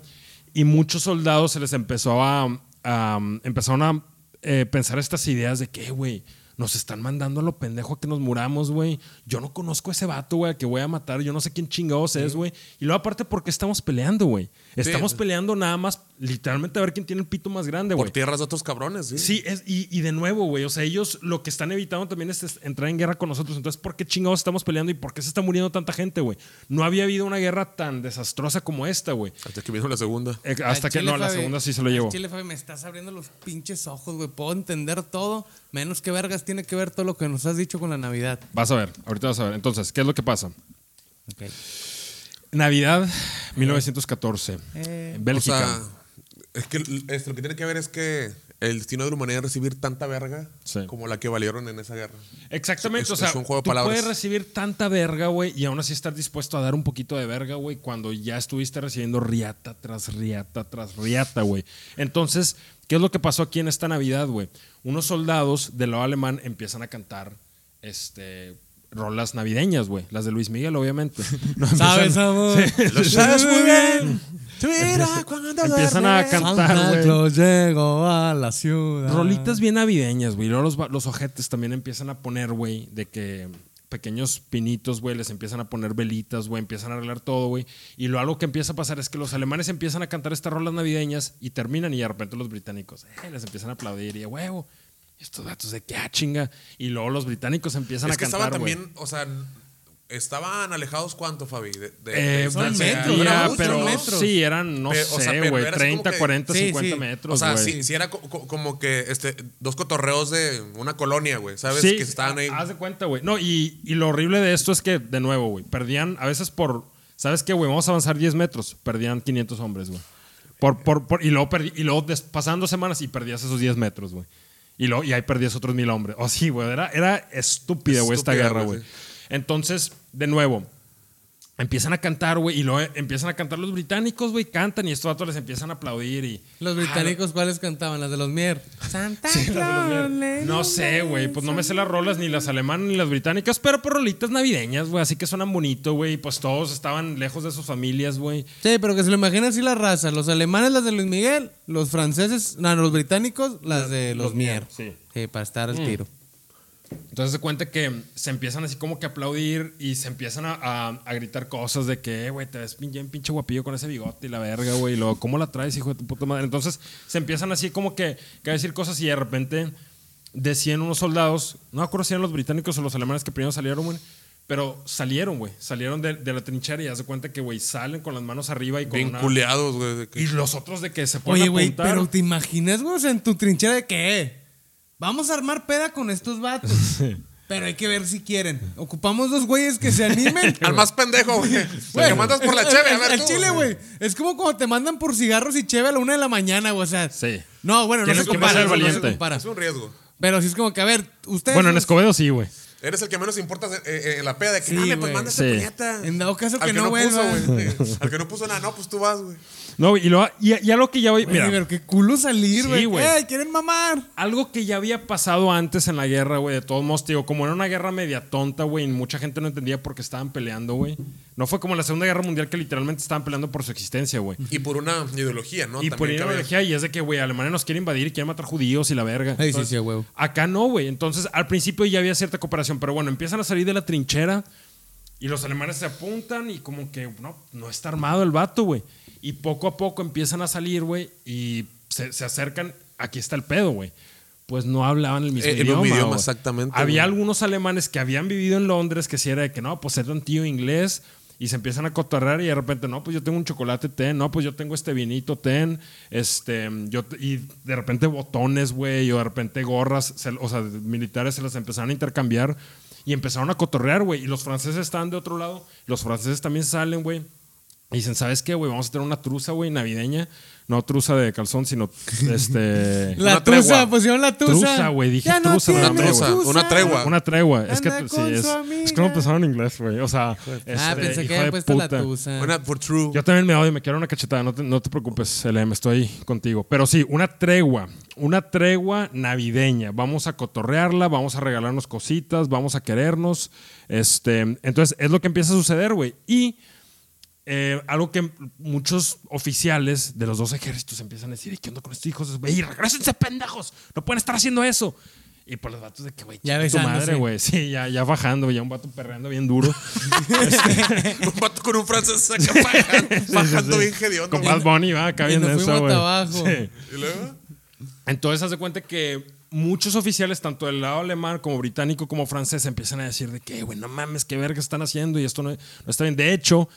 y muchos soldados se les empezó a. a- empezaron a eh, pensar estas ideas de que, güey. Nos están mandando a lo pendejo a que nos muramos, güey. Yo no conozco a ese vato, güey, que voy a matar. Yo no sé quién chingados es, güey. Y luego, aparte, ¿por qué estamos peleando, güey? Estamos Sí. peleando nada más, literalmente, a ver quién tiene el pito más grande, por güey. tierras de otros cabrones, sí. Sí, es, y, y de nuevo, güey. O sea, ellos lo que están evitando también es es entrar en guerra con nosotros. Entonces, ¿por qué chingados estamos peleando y por qué se está muriendo tanta gente, güey? No había habido una guerra tan desastrosa como esta, güey. Hasta que vino la segunda. Eh, Hasta que chile, no, la Fabi, segunda sí se lo llevó. Chile, Fabi, me estás abriendo los pinches ojos, güey. Puedo entender todo, menos que vergas tiene que ver todo lo que nos has dicho con la Navidad. Vas a ver, ahorita vas a ver. Entonces, ¿qué es lo que pasa? Ok. Navidad 1914, Eh. en O Bélgica. sea, es que es- lo que tiene que ver es que el destino de la humanidad es recibir tanta verga Sí. como la que valieron en esa guerra. Exactamente, Es- o sea, es un juego de tú palabras. puedes recibir tanta verga, güey, y aún así estar dispuesto a dar un poquito de verga, güey, cuando ya estuviste recibiendo riata tras riata tras riata, güey. Entonces, ¿qué es lo que pasó aquí en esta Navidad, güey? Unos soldados del lado alemán empiezan a cantar, este rolas navideñas, güey, las de Luis Miguel, obviamente. [LAUGHS] No, ¿Sabes, amor? [LAUGHS] Lo sabes muy bien. [LAUGHS] Mira cuando Empiezan a cantar, güey. Llegó a la ciudad. Rolitas bien navideñas, güey. Y luego los, ojetes también empiezan a poner, güey, de que pequeños pinitos, güey, les empiezan a poner velitas, güey, empiezan a arreglar todo, güey. Y luego algo que empieza a pasar es que los alemanes empiezan a cantar estas rolas navideñas y terminan y de repente los británicos eh, les empiezan a aplaudir y a huevo. ¿Y Estos datos de qué ah, chinga. Y luego los británicos empiezan Es a que cantar, estaban güey. también, o sea, estaban alejados cuánto, Fabi? De, de- Eh, de- son metros, ya, ¿verdad? pero sí, eran, no Pero, o sea, sé, güey, así como 30, que- 40, Sí, 50 sí. metros, o sea, güey. si, era co- co- como que este, dos cotorreos de una colonia, güey, ¿sabes? Sí, que estaban ahí. Haz de cuenta, güey. No, y, y lo horrible de esto es que, de nuevo, güey, perdían a veces por. ¿Sabes qué, güey? Vamos a avanzar 10 metros. Perdían 500 hombres, güey. Por, por, por- y luego, perdí- y luego des- dos semanas y perdías esos 10 metros, güey. Y, luego, y ahí perdías otros mil hombres. O sí, güey. Era, era estúpida, güey, esta guerra, güey. Entonces, de nuevo, empiezan a cantar, güey. Y luego empiezan a cantar los británicos, güey. Cantan y estos datos les empiezan a aplaudir y. Los británicos, ¿cuáles cantaban? Las de los Mier. Santa [LAUGHS] Sí, las de los le No sé, güey. Pues no me sé las rolas, ni las alemanas ni las británicas, pero por rolitas navideñas, güey. Así que suenan bonito, güey. Y Pues todos estaban lejos de sus familias, güey. Sí, pero que se lo imaginen así la raza. Los alemanes, las de Luis Miguel. Los franceses, no, los británicos, las de los, los Mier. Mier, sí. Sí, para estar al tiro. Entonces se cuenta que se empiezan así como que a aplaudir y se empiezan a, a- a gritar cosas de que, "Eh, güey, te ves bien pinche guapillo con ese bigote y la verga, güey. Y luego, ¿cómo la traes, hijo de tu puta madre? Entonces se empiezan así como que, que a decir cosas y de repente decían unos soldados, no me acuerdo si eran los británicos o los alemanes que primero salieron, güey. Pero salieron, güey. Salieron de, de la trinchera y haz de cuenta que, güey, salen con las manos arriba y con bien una... culeados, güey. de que- Y los otros de que se ponen Oye, a güey, pero ¿te imaginas, güey? O sea, en tu trinchera de qué? Vamos a armar peda con estos vatos. [LAUGHS] Pero hay que ver si quieren. Ocupamos dos güeyes que se animen. [LAUGHS] Al más pendejo, güey. Güey, que mandas por la cheve, a ver Al tú, chile, güey. Es como cuando te mandan por cigarros y cheve a la una de la mañana, güey. O sea. Sí. No, bueno, no Tienes se que compara. ser no, no se compara. Es un riesgo. Pero sí es como que, a ver, ustedes. Bueno, en Escobedo sí, güey. Eres el que menos importa eh, eh, en la peda de que, Sí, "Mame, güey. pues manda Sí. esa puñeta. En dado caso Al que no puso, vuelva. güey. Al que no puso nada, no, pues tú vas, güey. No, y, lo, y, y a lo que ya voy. Güey, Mira, pero qué culo salir, Sí, güey. güey. ¡Ey, quieren mamar! algo que ya había pasado antes en la guerra, güey, de todos modos, te digo, como era una guerra media tonta, güey, y mucha gente no entendía por qué estaban peleando, güey. No fue como la Segunda Guerra Mundial que literalmente estaban peleando por su existencia, güey. Y por una ideología, ¿no? Y También por había- ideología, y es de que, güey, Alemania nos quiere invadir y quiere matar judíos y la verga. Ay, sí, Entonces, sí, huevo. Acá no, güey. Entonces, al principio ya había cierta cooperación, pero bueno, empiezan a salir de la trinchera y los alemanes se apuntan y como que, no, no está armado el vato, güey. Y poco a poco empiezan a salir, güey, y se, se acercan. Aquí está el pedo, güey. Pues no hablaban el mismo Eh, el idioma. exactamente, Había algunos alemanes que habían vivido en Londres que si era de que no, pues era un tío inglés y se empiezan a cotorrear y de repente, no, pues yo tengo un chocolate ten, no, pues yo tengo este vinito ten, este, yo, y de repente botones, güey, o de repente gorras, o sea, militares se las empezaron a intercambiar y empezaron a cotorrear, güey, y los franceses estaban de otro lado, los franceses también salen, güey, y dicen, ¿sabes qué, güey? Vamos a tener una truza, güey, navideña, no truza de calzón, sino, este... [LAUGHS] La Una tregua. tusa, pusieron la tusa. Truza, güey, dije Ya no truza, Una truza, una tregua. Una tregua. Es que sí, es, es que no pensaron en inglés, güey. O sea, Ah, este, pensé que había puesto la puta. tusa. Una por true. Yo también me odio, me quiero una cachetada, no te, no te preocupes, LM, estoy contigo. Pero sí, una tregua, una tregua navideña. Vamos a cotorrearla, vamos a regalarnos cositas, vamos a querernos. Este, entonces, es lo que empieza a suceder, güey. Y eh, algo que muchos oficiales de los dos ejércitos empiezan a decir, "¿Y ¿qué onda con estos hijos? Güey, regresense, pendejos, no pueden estar haciendo eso. Y por los vatos de que, güey, Ya tu madre, güey. Sí, ya, ya bajando, ya un vato perreando bien duro. [LAUGHS] un vato con un francés acá bajando, bajando bien hediondo. Con. Bad Bunny, va, acá nos eso, güey. abajo. Sí. ¿Y luego? Entonces, haz de cuenta que muchos oficiales, tanto del lado alemán como británico como francés, empiezan a decir de que, güey, no mames, qué verga están haciendo y esto no, no está bien. De hecho,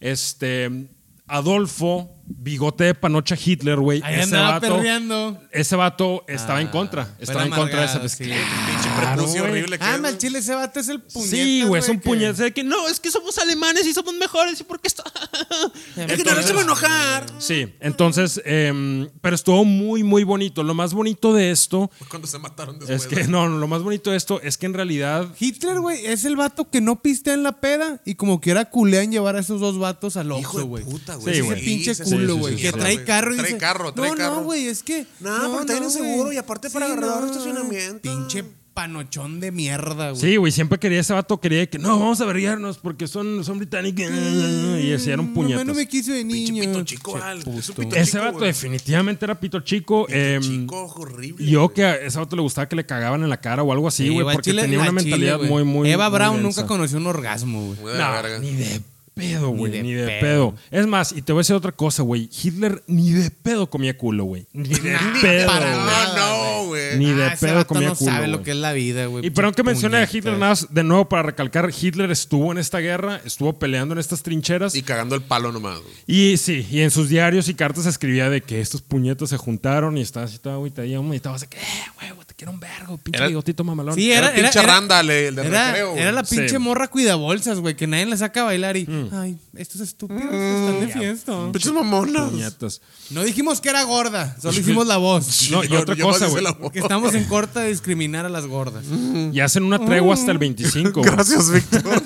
este. Adolfo, bigote de panocha Hitler, güey. Ahí Ese andaba vato, perreando. ese vato estaba en Ah, contra. Estaba en contra de esa amargado, sí. Pinche Claro, prepucio güey. horrible que Ah, mal chile, ese vato es el puñete. Sí, güey, es un que- puñete de que no, es que somos alemanes y somos mejores y por qué está. [LAUGHS] Es que no lo hacemos enojar. Sí, entonces, em, pero estuvo muy, muy bonito. Lo más bonito de esto Cuando se mataron después. es que, no, no, lo más bonito de esto es que en realidad Hitler, güey, es el vato que no pistea en la peda y como quiera culean llevar a esos dos vatos al Hijo Oxxo, de güey. puta, Sí, güey. Ese güey. pinche Sí, culo, sí, güey. sí, que trae carro y Trae carro, trae no, carro. No, güey, es que. No, porque güey. seguro y aparte para agarrar estacionamiento. Pinche panochón de mierda, güey. Sí, güey, siempre quería ese vato, quería que no, vamos a verguiarnos porque son, son británicos. Y ese era un Mamá puñetas. no me quiso de Pinche niño. pito chico, Al. Es pito Ese chico, vato definitivamente era pito chico. Pito em, chico horrible. yo güey. que a ese vato le gustaba que le cagaban en la cara o algo así, güey, porque Chile- tenía una Chile, mentalidad muy, muy. Eva muy Brown densa. nunca conoció un orgasmo, güey. No, ni de pedo, güey. Ni de pedo. pedo. Es más, y te voy a decir otra cosa, güey. Hitler ni de pedo comía culo, güey. Ni de pedo. para güey. nada. No, no, güey. Ni de Ah, pedo comía no culo. sabe lo güey. que es la vida, güey. Y perdón que mencione a. Hitler, nada más, de nuevo para recalcar, Hitler estuvo en esta guerra, estuvo peleando en estas trincheras. Y cagando el palo nomás. güey. Y sí, y en sus diarios y cartas escribía de que estos puñetos se juntaron y estaba así todo agüitadillo, y estaba así que, eh, te quiero un vergo, pinche Era- bigotito mamalón. Sí, Era, era, era, pinche era- Randall, el de era- recreo. era la pinche Sí. morra cuidabolsas, güey, que nadie le saca a bailar y. Mm. Ay, estos estúpidos están de fiesta. Pinches mamonas. Puñetas. No dijimos que era gorda, solo hicimos la voz. [LAUGHS] No, [LAUGHS] y otra yo cosa, güey. la voz. Porque estamos en corta de discriminar a las gordas. Y hacen una tregua hasta el 25. güey. [LAUGHS] Gracias, Víctor.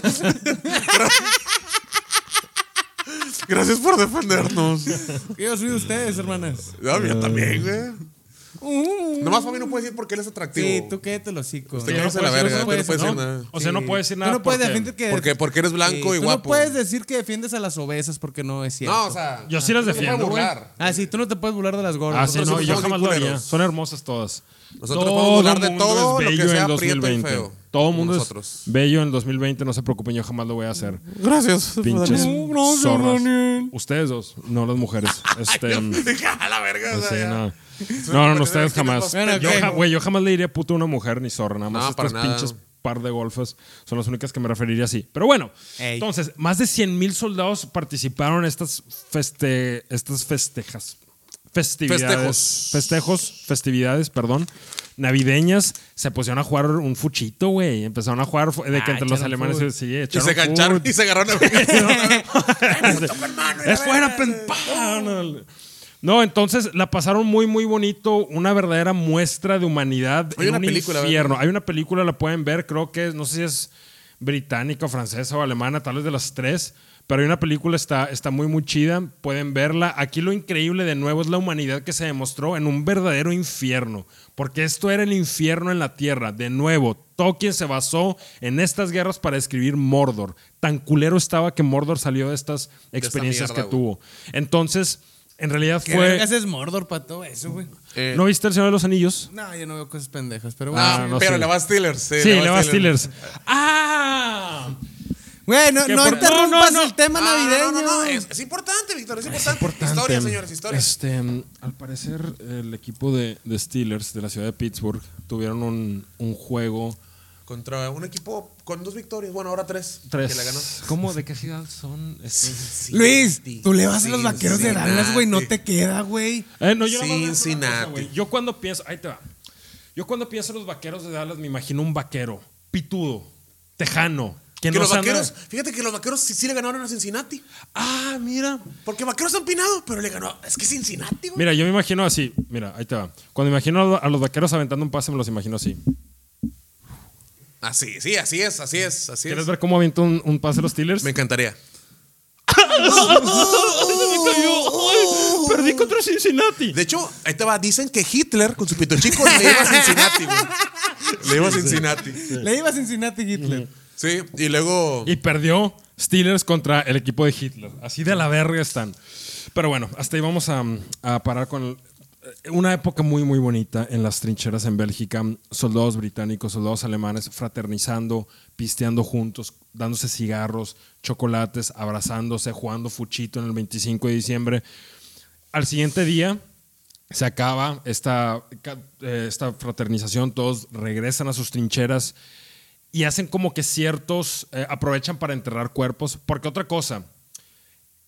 Gracias por defendernos. Yo soy de ustedes, hermanas. No, yo también, güey. Nomás Fabi no puede decir porque él es atractivo. Sí, tú quédate el hocico. Usted conoce no la verga, no no puedes, decir ¿no? nada. O sea, no Sí. puedes decir Tú nada. no puedes porque- defender que. Porque, porque eres blanco Sí, y tú guapo. no puedes decir que defiendes a las obesas porque no es cierto. No, o sea. Yo sí las no puede defiendo, burlar. Ah, sí, tú no te puedes burlar de las gordas. Ah, sí, no, yo jamás lo haría. Son hermosas todas. Nosotros podemos burlar de mundo todo es lo que bello sea en prieto y 2020. feo. Todo el mundo Nosotros. es bello en 2020, no se preocupen, yo jamás lo voy a hacer. Gracias. Pinches gracias, zorras. Daniel. Ustedes dos, no las mujeres. [LAUGHS] Este, [LAUGHS] la verga. o sea, sí, ya. No. No, no, ustedes jamás. Bueno, Yo, ok. ja- güey, yo jamás le diría puto a una mujer ni zorra, nada más No, para estas nada. pinches par de golfas son las únicas que me referiría así. Pero bueno, Ey. entonces, más de 100 mil soldados participaron en estas, feste, estas festejas. Festividades. Festejos. Festejos, festividades, perdón. Navideñas, se pusieron a jugar un fuchito, güey. Empezaron a jugar de que Ah, entre los alemanes fut. sí, Y se gancharon y se agarraron. [LAUGHS] [LAUGHS] es fuera. No, entonces la pasaron muy, muy bonito. Una verdadera muestra de humanidad. Hay en una un película, infierno. Hay una película, la pueden ver, creo que es, no sé si es británica, o francesa o alemana, tal vez de las tres. Pero hay una película, está, está muy, muy chida. Pueden verla. Aquí lo increíble de nuevo es la humanidad que se demostró en un verdadero infierno. Porque esto era el infierno en la tierra. De nuevo, Tolkien se basó en estas guerras para escribir Mordor. Tan culero estaba que Mordor salió de estas experiencias mierda, que tuvo. Entonces, en realidad ¿Qué fue. vergas es Mordor para todo eso, güey? Eh, ¿No viste El Señor de los Anillos? No, yo no veo cosas pendejas, pero bueno. Ah, no pero sé. le va a Steelers. Sí, Sí, le va a Steelers. ¡Ah! Güey, no, no por- interrumpas no, no, el tema Ah, navideño. No, no, no, es, es importante, Víctor, es importante. Importante. Historia, señores, historia. Este, al parecer, el equipo de, de Steelers de la ciudad de Pittsburgh tuvieron un, un juego Contra un equipo con dos victorias. Bueno, ahora tres. Tres. Que le ganó. ¿Cómo? ¿De qué ciudad son? Luis, tú le vas a los vaqueros de. Dallas, güey. No te queda, güey. Eh, no, yo Cincinnati. cosa, güey. Yo cuando pienso, ahí te va. Yo cuando pienso en los vaqueros de Dallas me imagino un vaquero, pitudo, tejano, que, Que no los vaqueros, fíjate que los vaqueros sí, sí le ganaron a Cincinnati. Ah, mira. Porque vaqueros han pinado, pero le ganó. Es que Cincinnati, güey. Mira, yo me imagino así. Mira, ahí te va. Cuando imagino a los vaqueros aventando un pase, me los imagino así. Así, sí, así es, así es, así ¿Quieres es. ver cómo avienta un, un pase los Steelers? Me encantaría. Perdí contra Cincinnati. De hecho, ahí te va. Dicen que Hitler, con su pito chico, le iba a Cincinnati, güey. Le iba a Cincinnati. Le iba a Cincinnati Hitler. Sí, y luego. Y perdió Steelers contra el equipo de Hitler. Así de la verga están. Pero bueno, hasta ahí vamos a, a parar con el- una época muy, muy bonita en las trincheras en Bélgica. Soldados británicos, soldados alemanes fraternizando, pisteando juntos, dándose cigarros, chocolates, abrazándose, jugando fuchito en el 25 de diciembre. Al siguiente día se acaba esta, eh, esta fraternización, todos regresan a sus trincheras y hacen como que ciertos eh, aprovechan para enterrar cuerpos. Porque otra cosa,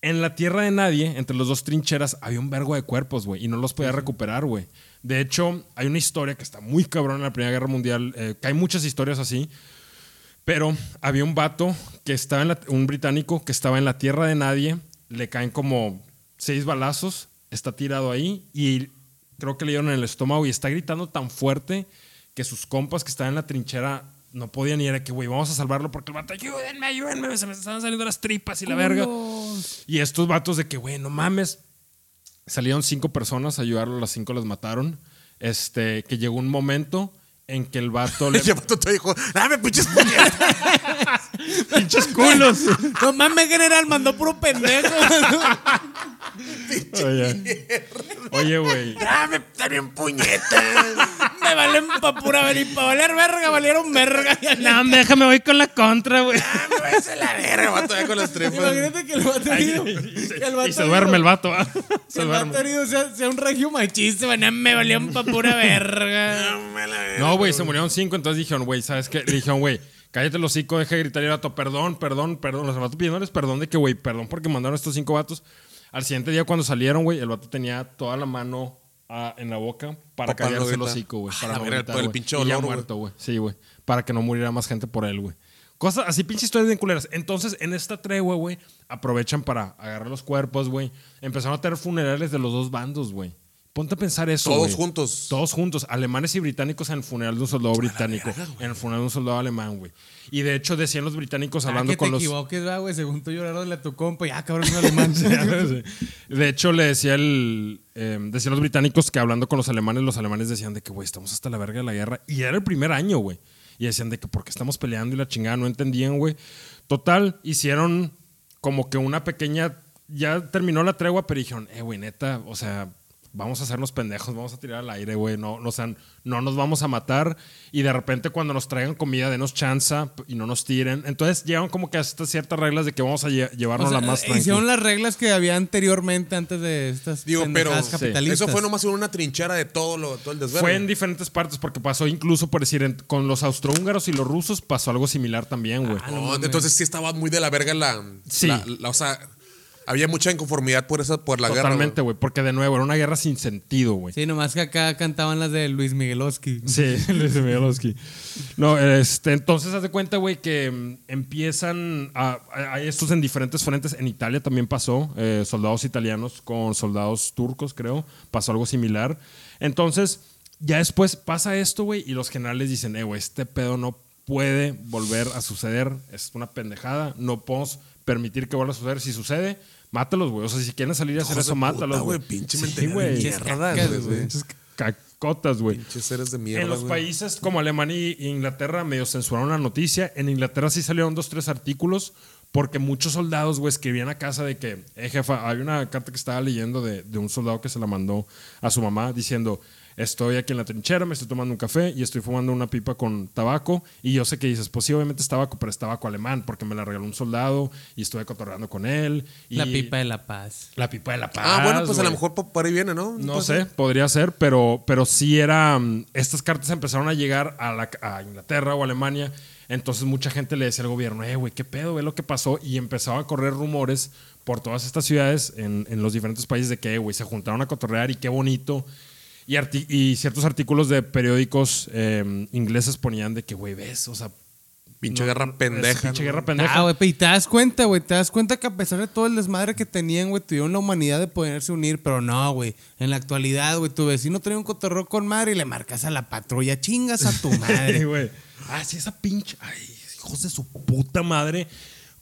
en la tierra de nadie, entre los dos trincheras, había un vergo de cuerpos, güey, y no los podía recuperar, güey. De hecho, hay una historia que está muy cabrón en la Primera Guerra Mundial, eh, que hay muchas historias así, pero había un vato que estaba en la, un británico que estaba en la tierra de nadie, le caen como seis balazos, está tirado ahí y creo que le dieron en el estómago y está gritando tan fuerte que sus compas que estaban en la trinchera no podían ir, era que, güey, vamos a salvarlo porque el vato, ayúdenme, ayúdenme, se me están saliendo las tripas y la verga. Y estos vatos de que, güey, no mames. Salieron cinco personas a ayudarlo, las cinco las mataron. Este, que llegó un momento en que el vato le. [LAUGHS] Y el vato te dijo, dame pinches. [LAUGHS] ¡Pinches culos! [LAUGHS] No mames, general, mandó puro pendejo. Oye, Oye, güey. dame también puñetas. Me valen pa' pura ver y pa' valer verga, valieron verga. No, déjame voy con la contra, güey. Dame, váyase a la verga, vato, ya con las tripas. Imagínate que el vato herido. Y se, el vato y se duerme el vato, Se el vato herido sea, sea un regio machista, güey. No, me valieron pa' pura verga. Dame a la verga. No, güey, se murieron cinco, entonces dijeron, güey, ¿sabes qué? Le dijeron, güey, cállate el hocico, deja de gritar y el vato, perdón, perdón, perdón. Los vatos pidiéndoles perdón de que, güey, perdón porque mandaron estos cinco vatos. Al siguiente día cuando salieron, güey, el vato tenía toda la mano ah, en la boca para Pa' para no callarse el hocico, güey. Para no gritar, el pinche Y ya olor, güey. muerto, güey. Sí, güey. Para que no muriera más gente por él, güey. Cosas así, pinches historias bien culeras. Entonces, en esta tregua, güey, aprovechan para agarrar los cuerpos, güey. Empezaron a tener funerales de los dos bandos, güey. Ponte a pensar eso, Todos juntos. Todos juntos, alemanes y británicos en el funeral de un soldado británico, en el funeral de un soldado alemán, güey. Y de hecho decían los británicos Ah, hablando que te con los equivoques, güey. Según tú lloraronle a tu compa. Ya, cabrón, es un alemán. [LAUGHS] De hecho le decía el eh, decían los británicos que hablando con los alemanes, los alemanes decían de que güey, estamos hasta la verga de la guerra y era el primer año, güey. Y decían de que porque estamos peleando y la chingada no entendían, güey. Total, hicieron como que una pequeña ya terminó la tregua, pero dijeron, "Eh, güey, neta, o sea, vamos a hacernos pendejos, vamos a tirar al aire, güey, no, no, o sea, no nos vamos a matar y de repente cuando nos traigan comida denos chanza y no nos tiren. Entonces llegaron como que a estas ciertas reglas de que vamos a lle- llevarnos O sea, la más tranquila. hicieron las reglas que había anteriormente antes de estas Digo, pero capitalistas. eso fue nomás una trinchera de todo, lo, todo el desverde. Fue en diferentes partes porque pasó incluso, por decir, en- con los austrohúngaros y los rusos pasó algo similar también, güey. No, entonces sí estaba muy de la verga la. Sí. la- la- o sea, había mucha inconformidad por esa, por la guerra. Totalmente, güey. Porque de nuevo, era una guerra sin sentido, güey. Sí, nomás que acá cantaban las de Luis Miguelowski. Sí, [LAUGHS] Luis Miguelowski. No, este, entonces haz de cuenta, güey, que mm, empiezan a, a- hay estos en diferentes frentes. En Italia también pasó, eh, soldados italianos con soldados turcos, creo. Pasó algo similar. Entonces, ya después pasa esto, güey, y los generales dicen, eh, güey, este pedo no puede volver a suceder. Es una pendejada. No podemos permitir que vuelva a suceder. Si sucede, mátalos, güey. O sea, si quieren salir a hacer eso, mátalos, güey. Pinche Sí, güey. cacotas, güey. Pinches seres de mierda. En los países como Alemania e Inglaterra medio censuraron la noticia. En Inglaterra sí salieron dos, tres artículos porque muchos soldados, güey, escribían a casa de que, eh, jefa, hay una carta que estaba leyendo de, de un soldado que se la mandó a su mamá diciendo, Estoy aquí en la trinchera, me estoy tomando un café y estoy fumando una pipa con tabaco. Y yo sé que dices, pues sí, obviamente es tabaco, pero es tabaco alemán porque me la regaló un soldado y estuve cotorreando con él. Y La pipa de la paz. La pipa de la paz. Ah, bueno, pues a lo mejor por, ahí viene, ¿no? No sé, podría ser, pero, pero sí era. mm, Estas cartas empezaron a llegar a, la- a Inglaterra o Alemania. Entonces mucha gente le decía al gobierno, eh, güey, qué pedo, ve lo que pasó. Y empezaban a correr rumores por todas estas ciudades en, en los diferentes países de que, eh, güey, se juntaron a cotorrear y qué bonito. Y, ciertos artículos de periódicos eh, ingleses ponían de que, güey, ves, o sea. Pinche no- guerra es pendeja. Pinche ¿no? guerra pendeja. Ah, güey, pero y te das cuenta, güey, te das cuenta que a pesar de todo el desmadre que tenían, güey, tuvieron la humanidad de poderse unir, pero no, güey. En la actualidad, güey, tu vecino trae un cotorreo con madre y le marcas a la patrulla, chingas a tu [LAUGHS] madre. güey. Ah, sí, esa pinche. Ay, hijos de su puta madre.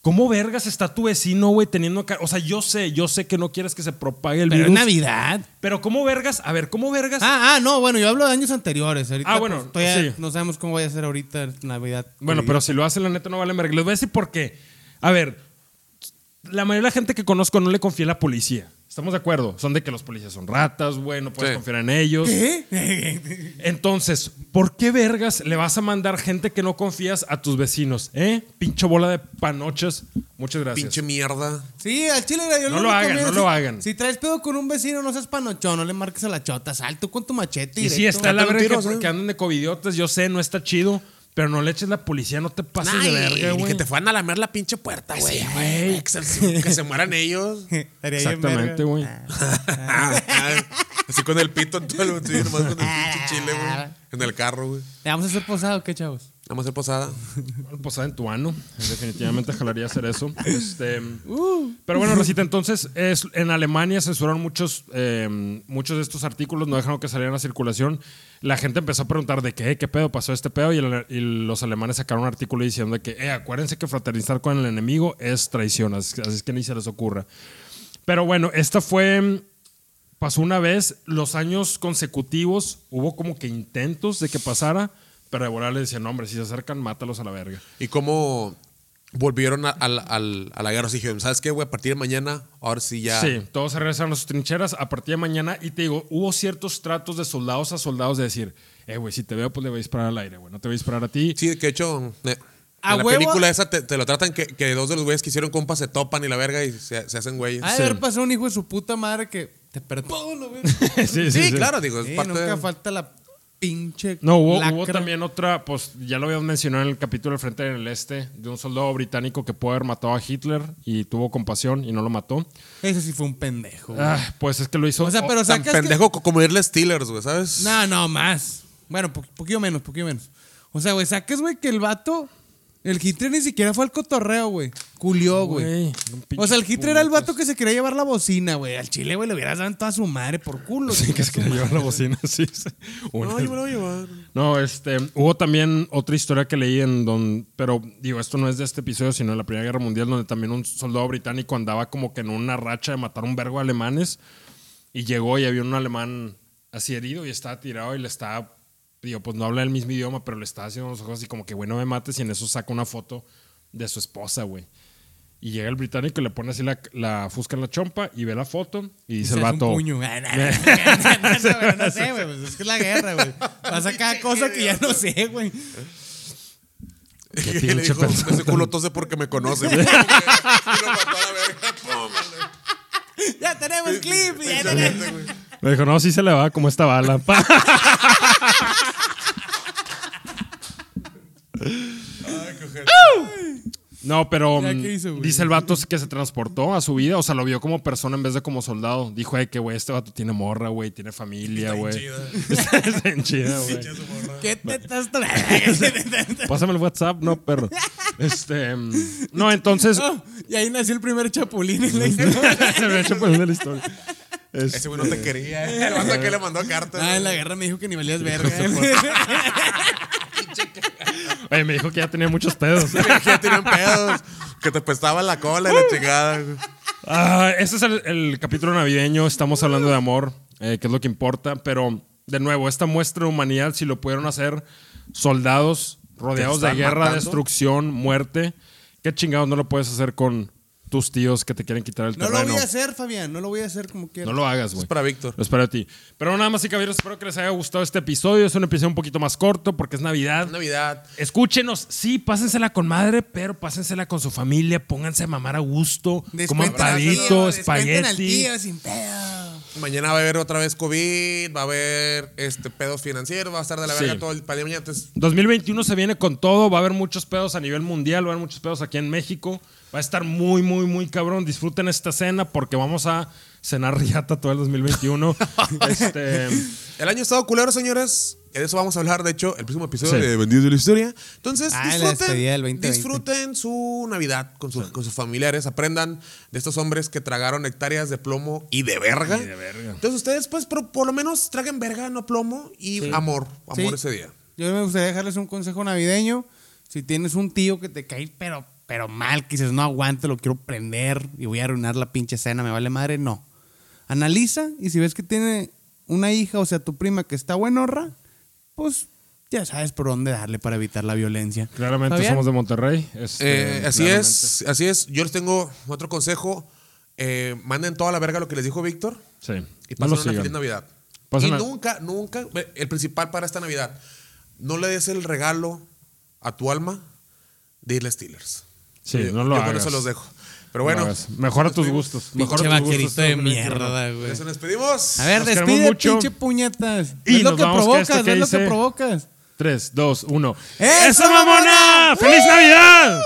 ¿Cómo vergas está tu vecino, güey, teniendo... O sea, yo sé, yo sé que no quieres que se propague el pero es virus. Navidad. Pero ¿cómo vergas? A ver, ¿cómo vergas? Ah, ah, no, bueno, yo hablo de años anteriores. Ahorita, Ah, bueno, pues, todavía sí. no sabemos cómo vaya a ser ahorita Navidad. bueno, pero si lo hacen, la neta no vale verga. Les voy a decir por qué. A ver, la mayoría de la gente que conozco no le confía a la policía. ¿Estamos de acuerdo? Son de que los policías son ratas, güey, no puedes Sí. confiar en ellos. ¿Qué? [LAUGHS] Entonces, ¿por qué vergas le vas a mandar gente que no confías a tus vecinos? ¿Eh? Pincho bola de panochas. Muchas gracias. Pinche mierda. Sí, al chile yo No lo hagan, no lo hagan. Si traes pedo con un vecino, no seas panochón, no le marques a la chota, salto con tu machete. Y sí, directo. está la verga que, sí. que andan de covidiotas, yo sé, no está chido, pero no le eches la policía, no te pases de Ay, verga, y güey. que te fueran a lamer la pinche puerta, güey. Sí, Que, se- que se mueran [LAUGHS] ellos. Exactamente, güey. Así con el pito en todo el nomás con el pinche chile, güey. En el carro, güey. ¿Le vamos a hacer posado o qué, chavos? Vamos a hacer posada. Posada en tu ano. Definitivamente jalaría hacer eso. [LAUGHS] Este, pero bueno, Rosita, entonces es, en Alemania censuraron muchos, eh, muchos de estos artículos, no dejaron que salieran a circulación. La gente empezó a preguntar de qué, qué pedo pasó este pedo y, el- y los alemanes sacaron un artículo diciendo que, eh, acuérdense que fraternizar con el enemigo es traición, así, así es que ni se les ocurra. Pero bueno, esta fue pasó una vez, los años consecutivos hubo como que intentos de que pasara, pero de volada le decían, no, hombre, si se acercan, mátalos a la verga. Y cómo volvieron a, al- al- a la guerra. Dijeron, ¿sabes qué, güey? A partir de mañana, ahora sí ya. Sí, todos se regresaron a sus trincheras a partir de mañana y te digo, hubo ciertos tratos de soldados a soldados de decir, eh, güey, si te veo, pues le voy a disparar al aire, güey, no te voy a disparar a ti. Sí, que de hecho, eh, A en la huevo. película esa te, te lo tratan que, que dos de los güeyes que hicieron compas se topan y la verga y se, se hacen güeyes. De haber pasado un hijo de su puta madre que te perdono, güey. [LAUGHS] sí, sí, claro, digo, es Sí, parte nunca de- falta la pinche. No, hubo, hubo también otra, pues ya lo habíamos mencionado en el capítulo del Frente en el Este, de un soldado británico que pudo haber matado a Hitler y tuvo compasión y no lo mató. Ese sí fue un pendejo. Ah, pues es que lo hizo. o sea, pero Tan sacas. que- pendejo co- como irle a Steelers, güey, ¿sabes? No, no, más. Bueno, po- poquillo menos, poquillo menos. O sea, güey, saques, güey, que el vato. El Hitler ni siquiera fue al cotorreo, güey. Culió, güey. O sea, el Hitler era el vato que se quería llevar la bocina, güey. Al chile, güey, le hubieras dado toda su madre por culo. Sí, que es que le lleva la bocina, [LAUGHS] sí. sí. Una- No, yo me lo voy a llevar. No, este, hubo también otra historia que leí en donde, pero digo, esto no es de este episodio, sino de la Primera Guerra Mundial, donde también un soldado británico andaba como que en una racha de matar un vergo de alemanes y llegó y había un alemán así herido y estaba tirado y le estaba, digo, pues no habla el mismo idioma, pero le estaba haciendo los ojos así como que, güey, no me mates y en eso saca una foto de su esposa, güey. Y llega el británico y le pone así la, la fusca en la chompa y ve la foto y dice Se el hace un vato. puño. [LAUGHS] [LAUGHS] No, sé, güey. Pues es que es la guerra, güey. Pasa cada cosa que ya no sé, güey. Y le [LAUGHS] dijo, ese culo tose porque me conoce. güey. y lo mató a la Ya tenemos clip. Ya tenemos. Me dijo, no, sí se le va como esta bala. Pa. Ay, qué ojete. No, pero mm, dice el vato que se transportó a su vida, o sea, lo vio como persona en vez de como soldado. Dijo, eh, que güey, este vato tiene morra, güey, tiene familia, güey. chida. [LAUGHS] Está bien [LAUGHS] chida, güey. ¿Qué te estás [LAUGHS] Pásame el WhatsApp, no, perro. Este, mm, no, entonces, Y ahí nació el primer chapulín en la historia. se me ha hecho poner la historia. Este, Ese güey no te quería. eh. El vato que le mandó cartas. Ah, en la guerra me dijo que ni valías verga. Oye, me dijo que ya tenía muchos pedos. [LAUGHS] Que ya tenían pedos. Que te pestaba la cola y la chingada. Ah, este es el, el capítulo navideño. Estamos hablando de amor, eh, que es lo que importa. Pero, de nuevo, esta muestra de humanidad, si lo pudieron hacer soldados rodeados de guerra, matando. destrucción, muerte, ¿qué chingados no lo puedes hacer con tus tíos que te quieren quitar el No lo terreno. voy a hacer, Fabián. No lo voy a hacer como quieras. No lo hagas, güey. Es para Víctor. Lo espero a ti. Pero nada más y caballeros, espero que les haya gustado este episodio. Es un episodio un poquito más corto porque es Navidad. Navidad. Escúchenos, sí, pásensela con madre, pero pásensela con su familia, pónganse a mamar a gusto, como empadito, al espagueti. tío sin pedo. Mañana va a haber otra vez COVID, va a haber este pedos financieros, va a estar de la Sí. verga todo el para de mañana. Entonces, 2021 se viene con todo, va a haber muchos pedos a nivel mundial, va a haber muchos pedos aquí en México. Va a estar muy, muy, muy cabrón. Disfruten esta cena porque vamos a cenar riata todo el 2021. [LAUGHS] este, el año ha estado culero, señores. De eso vamos a hablar, de hecho, el próximo episodio Sí. de Vendidos de la Historia. Entonces, Ah, disfruten, del 2020. disfruten su Navidad con, sus- con sus familiares. Aprendan de estos hombres que tragaron hectáreas de plomo y de verga. Y de verga. Entonces, ustedes, pues, por, por lo menos traguen verga, no plomo y amor. Amor Sí. ese día. Yo me gustaría dejarles un consejo navideño. Si tienes un tío que te cae, pero, pero mal, que dices, no aguante, lo quiero prender y voy a arruinar la pinche cena, me vale madre, no. Analiza y si ves que tiene una hija, o sea, tu prima que está buenorra, pues ya sabes por dónde darle para evitar la violencia. claramente ¿Fabián? somos de Monterrey. este, Eh, así claramente. es, así es. Yo les tengo otro consejo. Eh, manden toda la verga lo que les dijo Víctor Sí. y No pasen lo una feliz Navidad. Pasen y nunca, nunca, el principal para esta Navidad, no le des el regalo a tu alma de irle a Steelers. Sí, Yo- no lo yo con hagas. eso los dejo. Pero No bueno, hagas. Mejora tus gustos. Mejora Pinche tus vaquerito gustos, de 2021. mierda, güey. eso nos despedimos. A ver, Nos despide, mucho. pinche puñetas. Y es lo que provocas, esto que es lo que provocas. 3, 2, 1. ¡Eso, mamona! ¡Feliz Navidad!